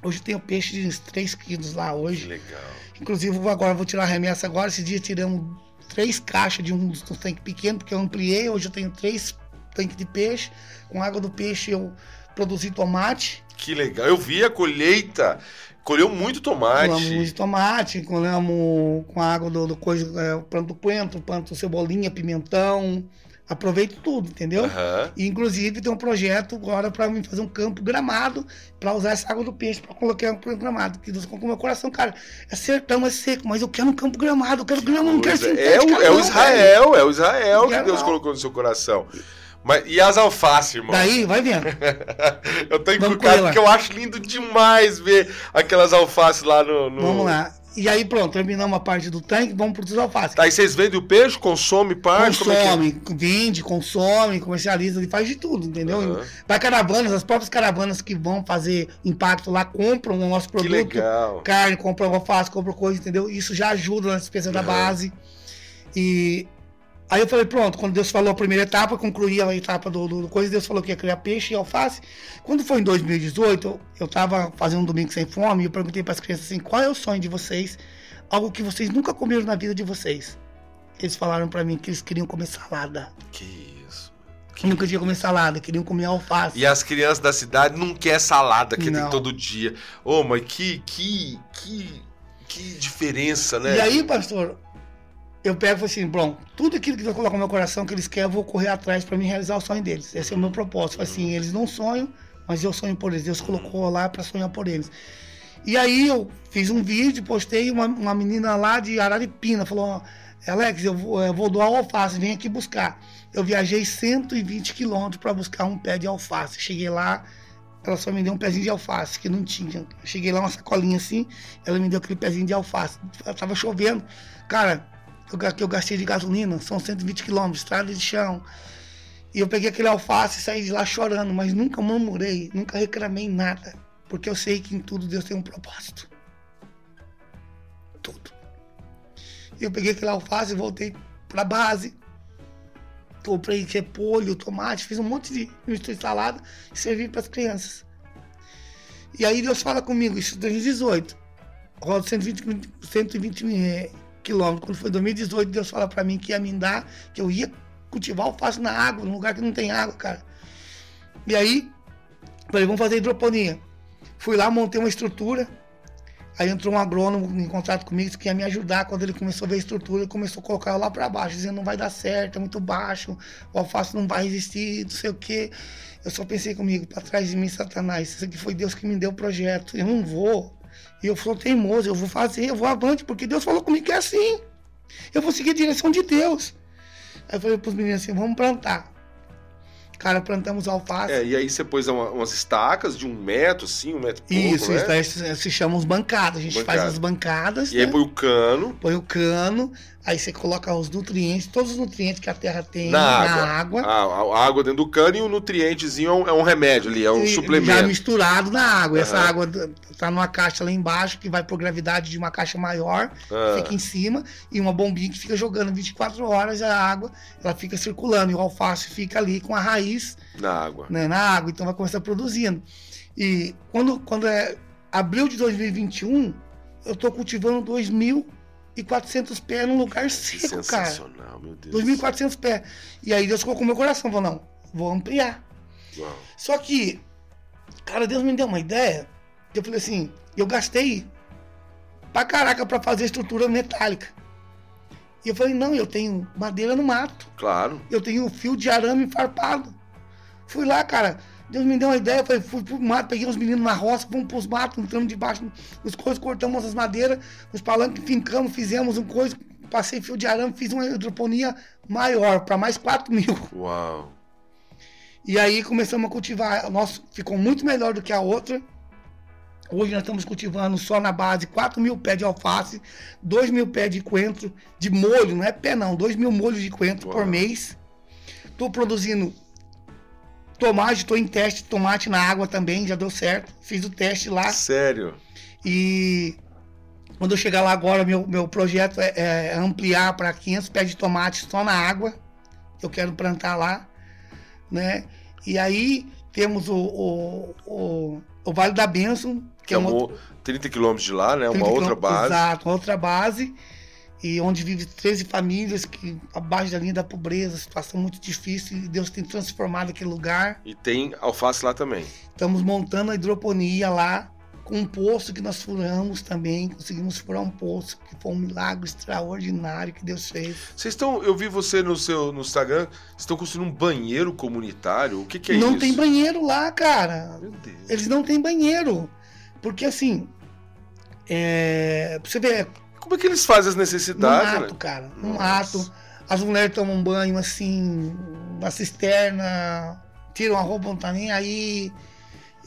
Hoje eu tenho peixe de uns 3 quilos lá que hoje. legal. Inclusive agora vou tirar a remessa agora. Esse dia tiramos três caixas de um dos tanques pequenos, porque eu ampliei. Hoje eu tenho três tanques de peixe. Com água do peixe eu produzi tomate. Que legal. Eu vi a colheita. Colheu muito tomate. Colamos de tomate, colamos com a água do, do coisa, é, planto coentro, planto cebolinha, pimentão. Aproveito tudo, entendeu? Aham. E, inclusive tem um projeto agora para mim fazer um campo gramado para usar essa água do peixe para colocar um campo gramado. Que Deus colocou no meu coração, cara. É sertão, é seco, mas eu quero um campo gramado, eu quero grama, não quero sintética, é, o, é o. Israel, é o Israel que Deus colocou no seu coração. Mas, e as alfaces, irmão? Daí, vai vendo. eu tô encucado porque eu acho lindo demais ver aquelas alfaces lá no. no- Vamos lá. E aí, pronto, terminamos a parte do tanque, vamos para os alfaces. E vocês vendem o peixe, consome parte? Como é que é? consome, vende, consome, comercializa, ele faz de tudo, entendeu? Aham. Vai caravanas, as próprias caravanas que vão fazer impacto lá compram o nosso Que produto. legal. carne, compra alface, compra coisa, entendeu? Isso já ajuda na despesa da Uhum. base. E aí eu falei, pronto, quando Deus falou a primeira etapa, concluí a etapa do, do, do coisa, Deus falou que ia criar peixe e alface. Quando foi em 2018, eu, eu tava fazendo um domingo sem fome e eu perguntei para as crianças assim, qual é o sonho de vocês? Algo que vocês nunca comeram na vida de vocês. Eles falaram para mim que eles queriam comer salada. Que isso. Que nunca tinha comer salada, queriam comer alface. E as crianças da cidade não quer salada que tem Não. todo dia. Ô, mas que, que, que, que diferença, né? E aí, pastor, eu pego e falo assim, bom, tudo aquilo que Deus coloca no meu coração que eles querem, eu vou correr atrás para mim realizar o sonho deles. Esse é o meu propósito. Assim, eles não sonham, mas eu sonho por eles. Deus colocou lá para sonhar por eles. E aí eu fiz um vídeo, postei, uma, uma menina lá de Araripina falou, Alex, eu vou, eu vou doar alface, vem aqui buscar. Eu viajei 120 quilômetros para buscar um pé de alface. Cheguei lá, ela só me deu um pezinho de alface, que não tinha. Eu cheguei lá, uma sacolinha assim, ela me deu aquele pezinho de alface. Tava chovendo. Cara, que eu gastei de gasolina são 120 quilômetros, estrada de chão. E eu peguei aquele alface e saí de lá chorando, mas nunca murmurei, nunca reclamei nada. Porque eu sei que em tudo Deus tem um propósito. Tudo. E eu peguei aquele alface e voltei pra base. Comprei repolho, tomate, fiz um monte de mistura de salada e servi para as crianças. E aí Deus fala comigo, isso em 2018. Rodo 120, mi- 120 mi- eh, quilômetros. Quando foi 2018, Deus fala para mim que ia me dar, que eu ia cultivar alface na água, num lugar que não tem água, cara. E aí, falei, vamos fazer hidroponia. Fui lá, montei uma estrutura. Aí entrou um agrônomo em contato comigo que ia me ajudar. Quando ele começou a ver a estrutura, ele começou a colocar lá para baixo, dizendo não vai dar certo, é muito baixo, o alface não vai resistir, não sei o quê. Eu só pensei comigo, para trás de mim, Satanás, isso aqui foi Deus que me deu o projeto. Eu não vou. E eu sou teimoso, eu vou fazer, eu vou avante, porque Deus falou comigo que é assim. Eu vou seguir a direção de Deus. Aí eu falei pros meninos assim, vamos plantar. Cara, plantamos alface. É, e aí você pôs uma- umas estacas de um metro, assim, um metro e pouco, Isso, né? isso daí se, se chama os bancadas. A gente Bancada. faz as bancadas, E aí né? põe o cano põe o cano, aí você coloca os nutrientes, todos os nutrientes que a terra tem na na, água. água. A, a água dentro do cano e o nutrientezinho é um, é um remédio ali, é um e- Já suplemento. misturado na água. Essa Aham. água tá numa caixa lá embaixo, que vai por gravidade de uma caixa maior, Ah, fica em cima, e uma bombinha que fica jogando 24 horas a água, ela fica circulando, e o alface fica ali com a raiz na água. né, na água, então vai começar produzindo. E quando, quando é abril de 2021, eu tô cultivando 2.400 pés num lugar seco, cara. Sensacional, meu Deus. 2.400 pés. E aí Deus colocou meu coração, falou, não, vou ampliar. Uau. Só que, cara, Deus me deu uma ideia, eu falei assim, eu gastei pra caraca pra fazer estrutura metálica. E eu falei, não, eu tenho madeira no mato Claro. eu tenho um fio de arame farpado. Fui lá, cara. Deus me deu uma ideia, falei, fui pro mato, peguei os meninos na roça, fomos pros matos, entramos debaixo dos coisas, cortamos as madeiras, os palanques, fincamos, fizemos um coisa, passei fio de arame, fiz uma hidroponia maior, para mais 4 mil. Uau. E aí começamos a cultivar. Nossa, ficou muito melhor do que a outra. Hoje nós estamos cultivando só na base 4 mil pés de alface, 2 mil pés de coentro, de molho, não é pé não, 2 mil molhos de coentro Uau. por mês. Estou produzindo tomate, estou em teste de tomate na água também, já deu certo. Fiz o teste lá Sério. e quando eu chegar lá agora, meu, meu projeto é, é ampliar para 500 pés de tomate só na água. Eu quero plantar lá, né? E aí temos o, o, o, o Vale da Bênção, que Que é é uma um, 30 quilômetros de lá, né? 30 Uma outra base. Exato, uma outra base. E onde vive 13 famílias que abaixo da linha da pobreza, situação muito difícil, e Deus tem transformado aquele lugar. E tem alface lá também. Estamos montando a hidroponia lá, com um poço que nós furamos também. Conseguimos furar um poço, que foi um milagre extraordinário que Deus fez. Vocês estão. Eu vi você no seu no Instagram. Estão construindo um banheiro comunitário. O que, que é não isso? tem banheiro lá, cara. Meu Deus. Eles não têm banheiro. Porque assim, é, pra você ver, Como é que eles fazem as no necessidades, mato, né? cara. No Nossa. mato. As mulheres tomam banho assim, na cisterna, tiram a roupa, não tá nem aí.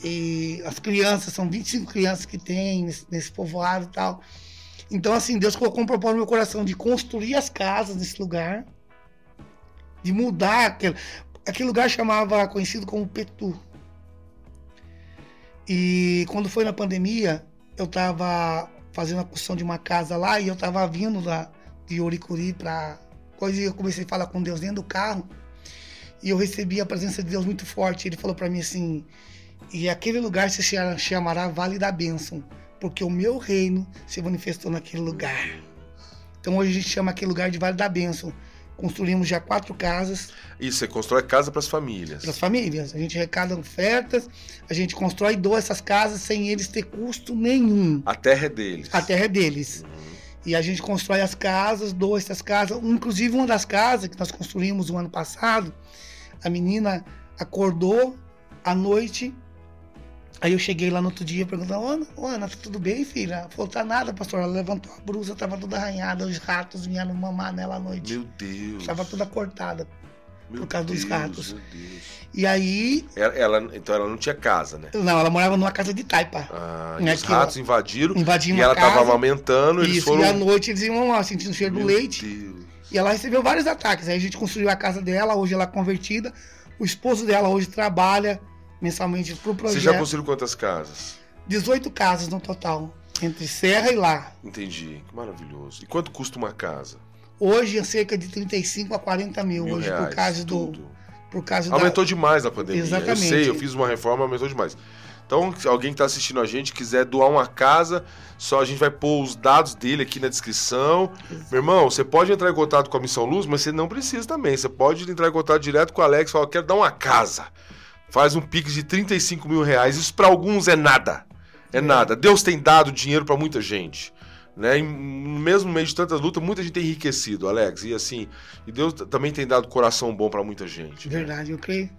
E as crianças, são 25 crianças que tem nesse, nesse povoado e tal. Então, assim, Deus colocou um propósito no meu coração de construir as casas nesse lugar, de mudar aquele. Aquele lugar chamava, conhecido como Petu. E quando foi na pandemia, eu tava fazendo a construção de uma casa lá e eu tava vindo lá de Oricuri pra coisa e eu comecei a falar com Deus dentro do carro e eu recebi a presença de Deus muito forte. Ele falou pra mim assim: "E aquele lugar se cha- chamará Vale da Bênção, porque o meu reino se manifestou naquele lugar". Então hoje a gente chama aquele lugar de Vale da Bênção. Construímos já quatro casas Isso, você constrói casa para as famílias. para as famílias. A gente arrecada ofertas, a gente constrói e doa essas casas sem eles ter custo nenhum. A terra é deles. A terra é deles. E a gente constrói as casas, doa essas casas. Inclusive, uma das casas que nós construímos o ano passado, a menina acordou à noite. Aí eu cheguei lá no outro dia perguntando: Ana, ô, Ana, tá tudo bem, filha? Ela falou: tá nada, pastor. Ela levantou a brusa, tava toda arranhada, os ratos vieram mamar nela à noite. Meu Deus. Estava toda cortada. Meu por causa dos Deus, ratos. Meu Deus. E aí, Ela, ela- então ela não tinha casa, né? não, ela morava numa casa de taipa. Ah, Né, e os ratos invadiram Invadiam e ela tava casa. amamentando, eles Isso, foram. e à noite eles iam lá sentindo o cheiro do Meu leite. Deus. E ela recebeu vários ataques. Aí a gente construiu a casa dela, hoje ela é convertida. O esposo dela hoje trabalha mensalmente pro Você projeto. já construiu quantas casas? 18 casas no total, entre Serra e lá. Entendi. Que maravilhoso. E quanto custa uma casa? Hoje é cerca de 35 a 40 mil, Mil hoje reais. por causa do. tudo. Por causa Aumentou demais na pandemia. Exatamente. Eu sei, eu fiz uma reforma, aumentou demais. Então, se alguém que está assistindo a gente quiser doar uma casa, só a gente vai pôr os dados dele aqui na descrição. Meu irmão, você pode entrar em contato com a Missão Luz, mas você não precisa também. Você pode entrar em contato direto com o Alex e falar, eu quero dar uma casa. Faz um pix de 35 mil reais. Isso para alguns é nada. É nada. Deus tem dado dinheiro para muita gente. Né? E mesmo no meio de tanta luta, muita gente tem enriquecido, Alex. E assim, e Deus também tem dado coração bom para muita gente. Né? Verdade, né? eu creio.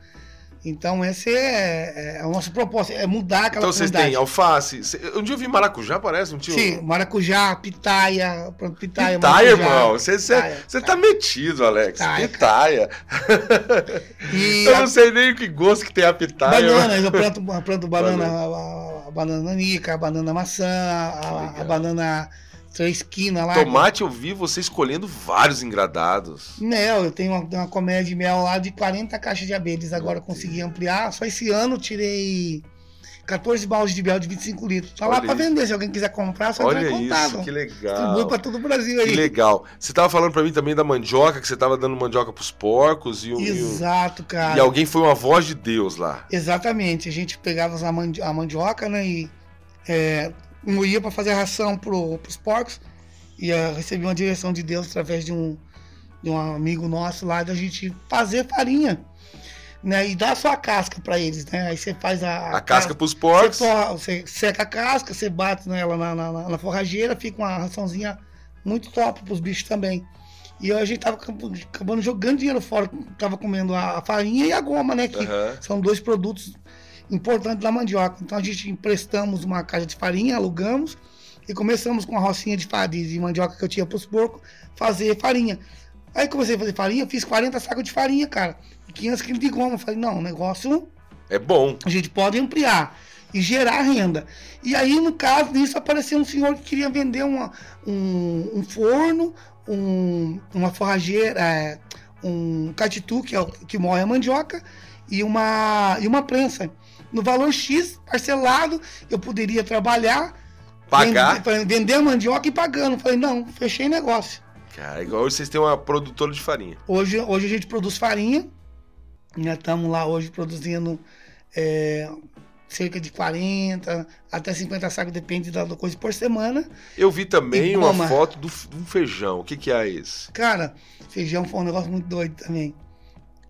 Então, esse é, é, o nosso propósito, é mudar aquela Então, vocês têm alface. Um dia eu vi maracujá, parece, um tio? Sim, maracujá, pitaia, pronto, pitaia, Pitaia, irmão. Você, tá metido, Alex. Pitaia. pitaia. eu a... não sei nem o que gosto que tem a pitaia. Banana, eu planto, planto banana, a, a, banana nanica, a banana maçã, a, a banana três esquina lá. Tomate, eu vi você escolhendo vários engradados. Mel, eu tenho uma, uma comédia de mel lá de 40 caixas de abelhas. Agora consegui ampliar. Só esse ano tirei 14 baldes de mel de 25 litros. Tá Olha lá para vender. Se alguém quiser comprar, só Olha isso, que legal. Distribui para todo o Brasil aí. Que legal. Você tava falando para mim também da mandioca, que você tava dando mandioca pros porcos. E o, Exato, cara. E alguém foi uma voz de Deus lá. Exatamente. A gente pegava a, mandi a mandioca, né, e é, moía para fazer a ração para os porcos. E uh, recebi uma direção de Deus através de um, de um amigo nosso lá da gente fazer farinha. Né, e dar só a casca para eles, né? Aí você faz a. A, casca para os porcos. Você, você, seca a casca, você bate nela na, na, na forrageira, fica uma raçãozinha muito top para os bichos também. E a gente tava acabando jogando dinheiro fora, tava comendo a farinha e a goma, né? Que uhum. são dois produtos importante da mandioca. Então a gente emprestamos uma caixa de farinha, alugamos e começamos com a rocinha de farinha de mandioca que eu tinha para os porcos fazer farinha. Aí comecei a fazer farinha, fiz 40 sacos de farinha, cara. 500 quilos de goma. Falei, não, o negócio. É bom. A gente pode ampliar e gerar renda. E aí, no caso disso, apareceu um senhor que queria vender uma, um, um forno, um, uma forrageira, é, um catitu, que, é o, que morre a mandioca, e uma, e uma prensa no valor X, parcelado, eu poderia trabalhar, pagar, vender, vender mandioca e pagando. Falei, não, fechei negócio. Cara, igual hoje vocês têm uma produtora de farinha. Hoje, hoje a gente produz farinha, né? Estamos lá hoje produzindo é, cerca de 40 até 50 sacos, depende da coisa por semana. Eu vi também uma foto do, do feijão. O que, que é esse? Cara, feijão foi um negócio muito doido também.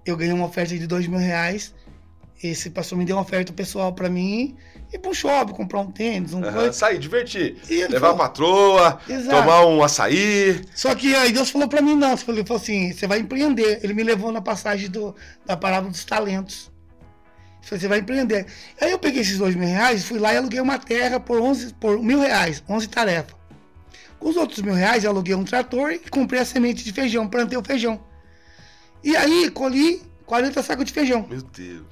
Eu ganhei uma oferta de dois mil reais esse pastor me deu uma oferta pessoal para mim ir pro shopping, comprar um tênis, um uhum. Sair, divertir. Levar falou, a patroa, Exato. tomar um açaí. Só que aí Deus falou para mim, não, ele falou assim, você vai empreender. Ele me levou na passagem do, da parábola dos talentos. Ele falou, você vai empreender. Aí eu peguei esses dois mil reais, fui lá e aluguei uma terra por, 11, por mil reais, 11 tarefas. Com os outros mil reais, eu aluguei um trator e comprei a semente de feijão, plantei o feijão. E aí, colhi 40 sacos de feijão. Meu Deus.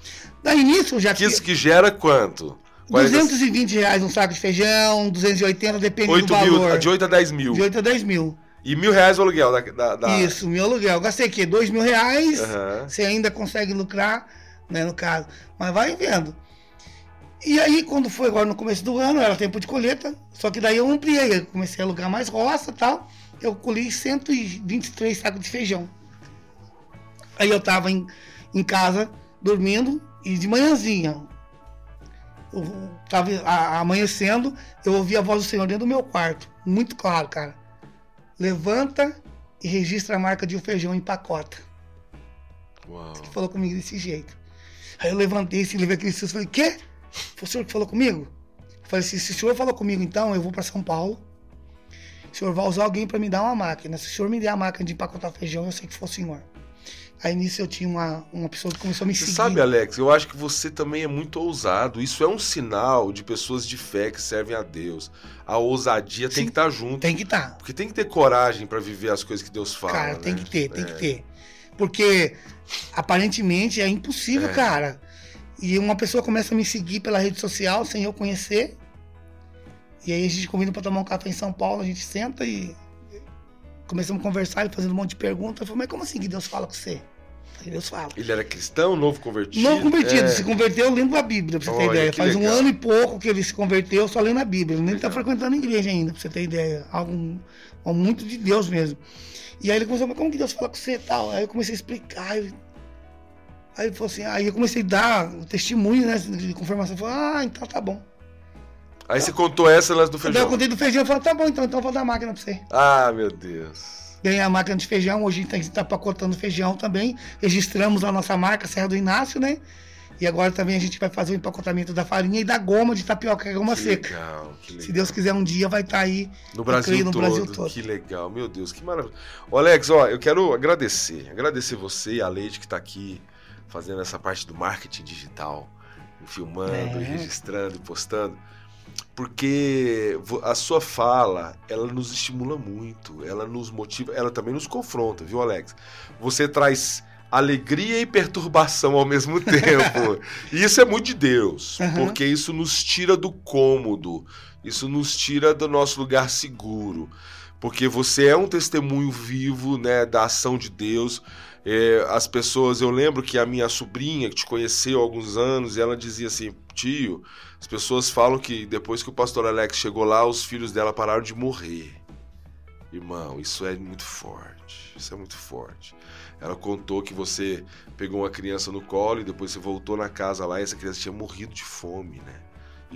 Daí nisso já Isso que gera quanto? 220 reais um saco de feijão, 280, depende 8 do valor. Mil, de 8 a 10 mil. De 8 a 10 mil. E mil reais o aluguel da, da, da... Isso, mil aluguel. Gastei aqui, dois mil reais, uhum. você ainda consegue lucrar, né, no caso. Mas vai vendo. E aí, quando foi agora no começo do ano, era tempo de colheita, só que daí eu ampliei, eu comecei a alugar mais roça e tal. Eu colhi 123 sacos de feijão. Aí eu tava em, em casa, dormindo, e de manhãzinha, tava amanhecendo, eu ouvi a voz do Senhor dentro do meu quarto. Muito claro, cara. Levanta e registra a marca de um feijão em pacota. Uau. Ele falou comigo desse jeito. Aí eu levantei, assim, levei aquele susto, falei, quê? Foi o senhor que falou comigo? Eu falei assim, se o senhor falou comigo, então eu vou para São Paulo. O senhor vai usar alguém para me dar uma máquina. Se o senhor me der a máquina de empacotar feijão, eu sei que foi o senhor. Aí nisso eu tinha uma, uma pessoa que começou a me você seguir. Sabe, Alex, eu acho que você também é muito ousado. Isso é um sinal de pessoas de fé que servem a Deus. A ousadia Sim, tem que estar tá junto. Tem que estar. Tá. Porque tem que ter coragem para viver as coisas que Deus fala. Cara, né? tem que ter, tem é. que ter. Porque aparentemente é impossível, é. cara. E uma pessoa começa a me seguir pela rede social sem eu conhecer. E aí a gente convida para tomar um café em São Paulo, a gente senta e começamos a conversar, ele fazendo um monte de perguntas. Eu falei, mas como assim que Deus fala com você? Deus fala. Ele era cristão, novo convertido? Novo convertido, é. se converteu lendo a Bíblia, pra você Olha, ter ideia. Faz legal. um ano e pouco que ele se converteu só lendo a Bíblia. Ele nem está frequentando a igreja ainda, pra você ter ideia. Algo muito de Deus mesmo. E aí ele começou, mas como que Deus fala com você e tal? Aí eu comecei a explicar. Aí ele falou assim, aí eu comecei a dar testemunho, né, de confirmação. Eu falei, ah, então tá bom. Aí você contou essa lance do feijão? Eu contei do feijão, eu falei, tá bom, então, então eu vou dar a máquina pra você. Ah, meu Deus ganhei a máquina de feijão, hoje a gente está pacotando feijão também. Registramos a nossa marca, Serra do Inácio, né? E agora também a gente vai fazer o empacotamento da farinha e da goma de tapioca, é goma que seca. Legal, que legal. Se Deus quiser, um dia vai estar aí no Brasil, no todo, Brasil todo. Que legal, meu Deus, que maravilha. Ô Alex, ó, eu quero agradecer, agradecer você e a Leite que está aqui fazendo essa parte do marketing digital, filmando, É. registrando postando. Porque a sua fala, ela nos estimula muito, ela nos motiva, ela também nos confronta, viu, Alex? Você traz alegria e perturbação ao mesmo tempo. e isso é muito de Deus, Aham. porque isso nos tira do cômodo, isso nos tira do nosso lugar seguro. Porque você é um testemunho vivo né, da ação de Deus. É, as pessoas, eu lembro que a minha sobrinha, que te conheceu há alguns anos, ela dizia assim: tio, as pessoas falam que depois que o pastor Alex chegou lá, os filhos dela pararam de morrer. Irmão, isso é muito forte. Isso é muito forte. Ela contou que você pegou uma criança no colo e depois você voltou na casa lá e essa criança tinha morrido de fome, né?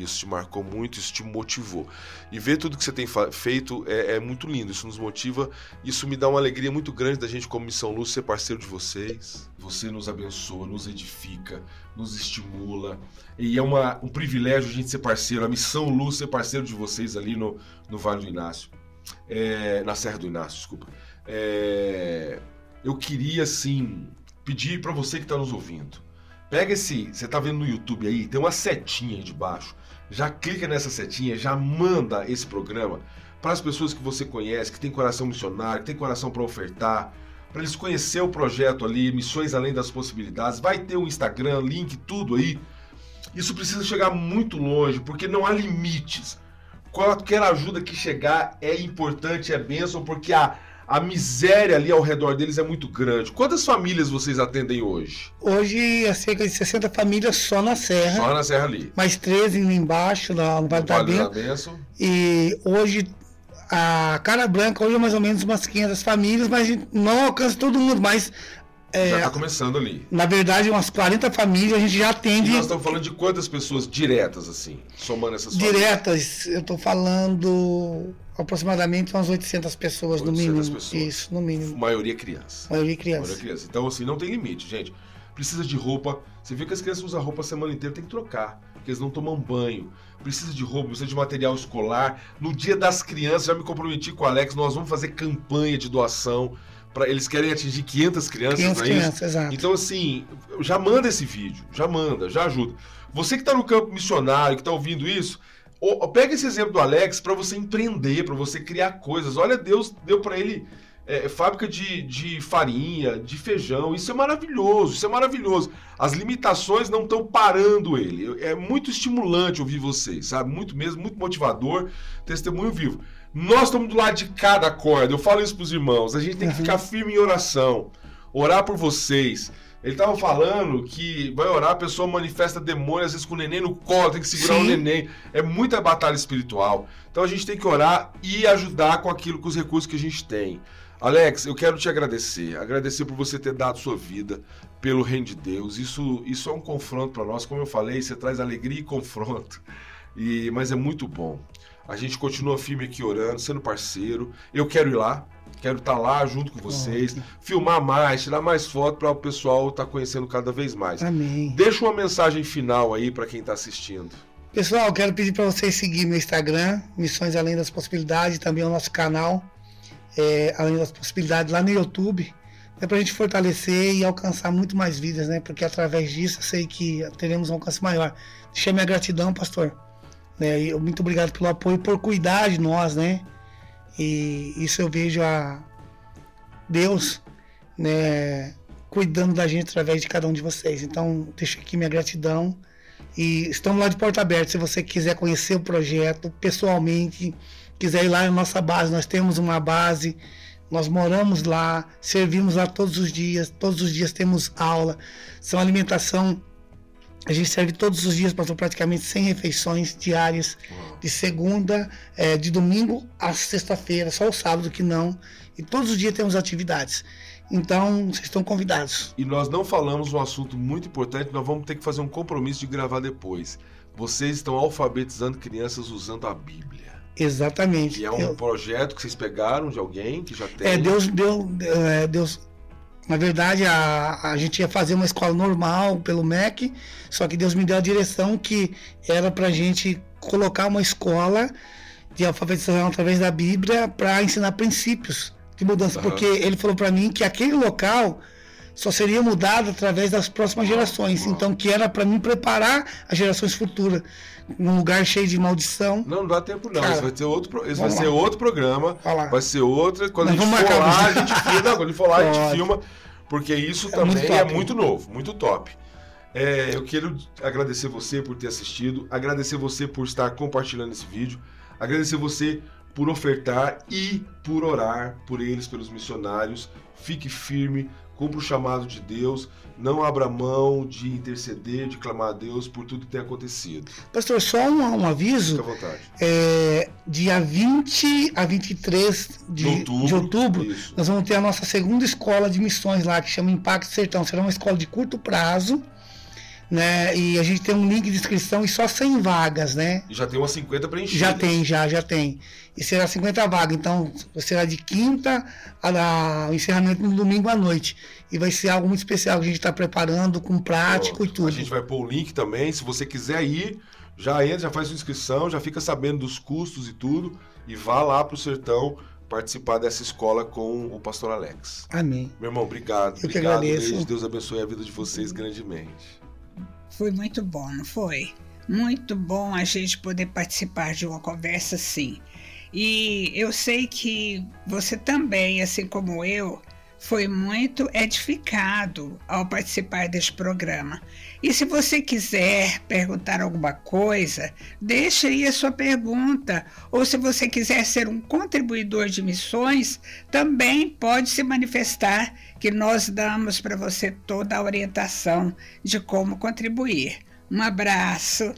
Isso te marcou muito, isso te motivou. E ver tudo que você tem feito é, é muito lindo, isso nos motiva, isso me dá uma alegria muito grande da gente, como Missão Luz, ser parceiro de vocês. Você nos abençoa, nos edifica, nos estimula. E é uma, um privilégio a gente ser parceiro, a Missão Luz ser parceiro de vocês ali no, no Vale do Inácio. É, na Serra do Inácio, desculpa. É, eu queria, assim, pedir para você que está nos ouvindo. Pega esse. Você tá vendo no YouTube aí, tem uma setinha aí de baixo. Já clica nessa setinha, já manda esse programa para as pessoas que você conhece, que tem coração missionário, que tem coração para ofertar, para eles conhecer o projeto ali, Missões Além das Possibilidades. Vai ter um Instagram, link, tudo aí. Isso precisa chegar muito longe, porque não há limites. Qualquer ajuda que chegar é importante, é bênção, porque a, a miséria ali ao redor deles é muito grande. Quantas famílias vocês atendem hoje? Hoje é cerca de 60 famílias só na Serra, Só na Serra ali. mais 13 embaixo, no, no Vale da Vale da Benta. Bênção. E hoje a Cara Branca, hoje é mais ou menos umas 500 famílias, mas não alcança todo mundo. Mas, é, Já tá começando ali. na verdade, umas 40 famílias a gente já E atende nós estamos falando de quantas pessoas diretas, assim, somando essas famílias? diretas. Eu tô falando aproximadamente umas 800 pessoas, no 800 mínimo. pessoas. Isso, no mínimo. Maioria criança. Maioria Maioria criança. criança. Então, assim, não tem limite, gente. Precisa de roupa. Você vê que as crianças usam roupa a semana inteira, tem que trocar. Porque eles não tomam banho. Precisa de roupa, precisa de material escolar. No dia das crianças, já me comprometi com o Alex, nós vamos fazer campanha de doação. Pra, eles querem atingir 500 crianças, 500 não é crianças, exato. Então, assim, já manda esse vídeo, já manda, já ajuda. Você que está no campo missionário, que está ouvindo isso, pega esse exemplo do Alex para você empreender, para você criar coisas. Olha, Deus deu para ele é, fábrica de, de farinha, de feijão. Isso é maravilhoso, isso é maravilhoso. As limitações não estão parando ele. É muito estimulante ouvir vocês, sabe? Muito mesmo, muito motivador, testemunho vivo. Nós estamos do lado de cada corda. Eu falo isso para os irmãos. A gente tem que Uhum. ficar firme em oração, orar por vocês. Ele estava falando que vai orar, a pessoa manifesta demônio, às vezes com o neném no colo, tem que segurar o neném. É muita batalha espiritual. Então a gente tem que orar e ajudar com aquilo, com os recursos que a gente tem. Alex, eu quero te agradecer. Agradecer por você ter dado sua vida pelo reino de Deus. Isso, isso é um confronto para nós. Como eu falei, você traz alegria e confronto. E, mas é muito bom. A gente continua firme aqui orando, sendo parceiro. Eu quero ir lá. Quero estar lá junto com vocês, filmar mais, tirar mais foto para o pessoal estar conhecendo cada vez mais. Amém. Deixa uma mensagem final aí para quem está assistindo. Pessoal, quero pedir para vocês seguir meu Instagram, Missões Além das Possibilidades, também o nosso canal, é, Além das Possibilidades, lá no YouTube. É para a gente fortalecer e alcançar muito mais vidas, né? Porque através disso eu sei que teremos um alcance maior. Deixa minha gratidão, pastor. Né? E eu- muito obrigado pelo apoio, e por cuidar de nós, né? E isso eu vejo a Deus, né? Cuidando da gente através de cada um de vocês. Então, deixo aqui minha gratidão. E estamos lá de porta aberta. Se você quiser conhecer o projeto pessoalmente, quiser ir lá na nossa base, nós temos uma base, nós moramos lá, servimos lá todos os dias, todos os dias temos aula, são alimentação. A gente serve todos os dias, passou praticamente 100 refeições diárias, de segunda, eh, de domingo a sexta-feira, só o sábado que não. E todos os dias temos atividades. Então, vocês estão convidados. E nós não falamos um assunto muito importante, nós vamos ter que fazer um compromisso de gravar depois. Vocês estão alfabetizando crianças usando a Bíblia. Exatamente. Que é um Eu- projeto que vocês pegaram de alguém que já tem. É, Deus, Deus, é, Deus Na verdade, a, a gente ia fazer uma escola normal pelo MEC, só que Deus me deu a direção que era para a gente colocar uma escola de alfabetização através da Bíblia para ensinar princípios de mudança, uhum. porque ele falou para mim que aquele local só seria mudado através das próximas gerações, então que era para mim preparar as gerações futuras num lugar cheio de maldição. Não, não dá tempo não. Cara, isso vai ter outro, isso vai ser outro programa. Vai ser outra. Quando não, a gente for lá, a gente filma. Quando a gente for lá, a gente filma. Porque isso é também muito é muito novo, muito top. É, eu quero agradecer você por ter assistido, agradecer você por estar compartilhando esse vídeo, agradecer você por ofertar e por orar por eles, pelos missionários. Fique firme, cumpra o chamado de Deus, não abra mão de interceder, de clamar a Deus por tudo que tem acontecido. Pastor, só um, um aviso. Fique à vontade. É, dia 20 a 23 de outubro, de outubro nós vamos ter a nossa segunda escola de missões lá, que chama Impacto Sertão. Será uma escola de curto prazo né? E a gente tem um link de inscrição e só 100 vagas, né? E já tem umas 50 preenchidas. Já tem, já, já tem. E será 50 vagas, então será de quinta ao encerramento no domingo à noite. E vai ser algo muito especial que a gente está preparando com prático Pronto. e tudo. A gente vai pôr o link também, se você quiser ir, já entra, já faz sua inscrição, já fica sabendo dos custos e tudo, e vá lá para o Sertão participar dessa escola com o pastor Alex. Amém. Meu irmão, obrigado. Eu obrigado, que agradeço. Deus abençoe a vida de vocês grandemente. Foi muito bom, não foi? Muito bom a gente poder participar de uma conversa assim. E eu sei que você também, assim como eu, foi muito edificado ao participar deste programa. E se você quiser perguntar alguma coisa, deixe aí a sua pergunta. Ou se você quiser ser um contribuidor de missões, também pode se manifestar, que nós damos para você toda a orientação de como contribuir. Um abraço!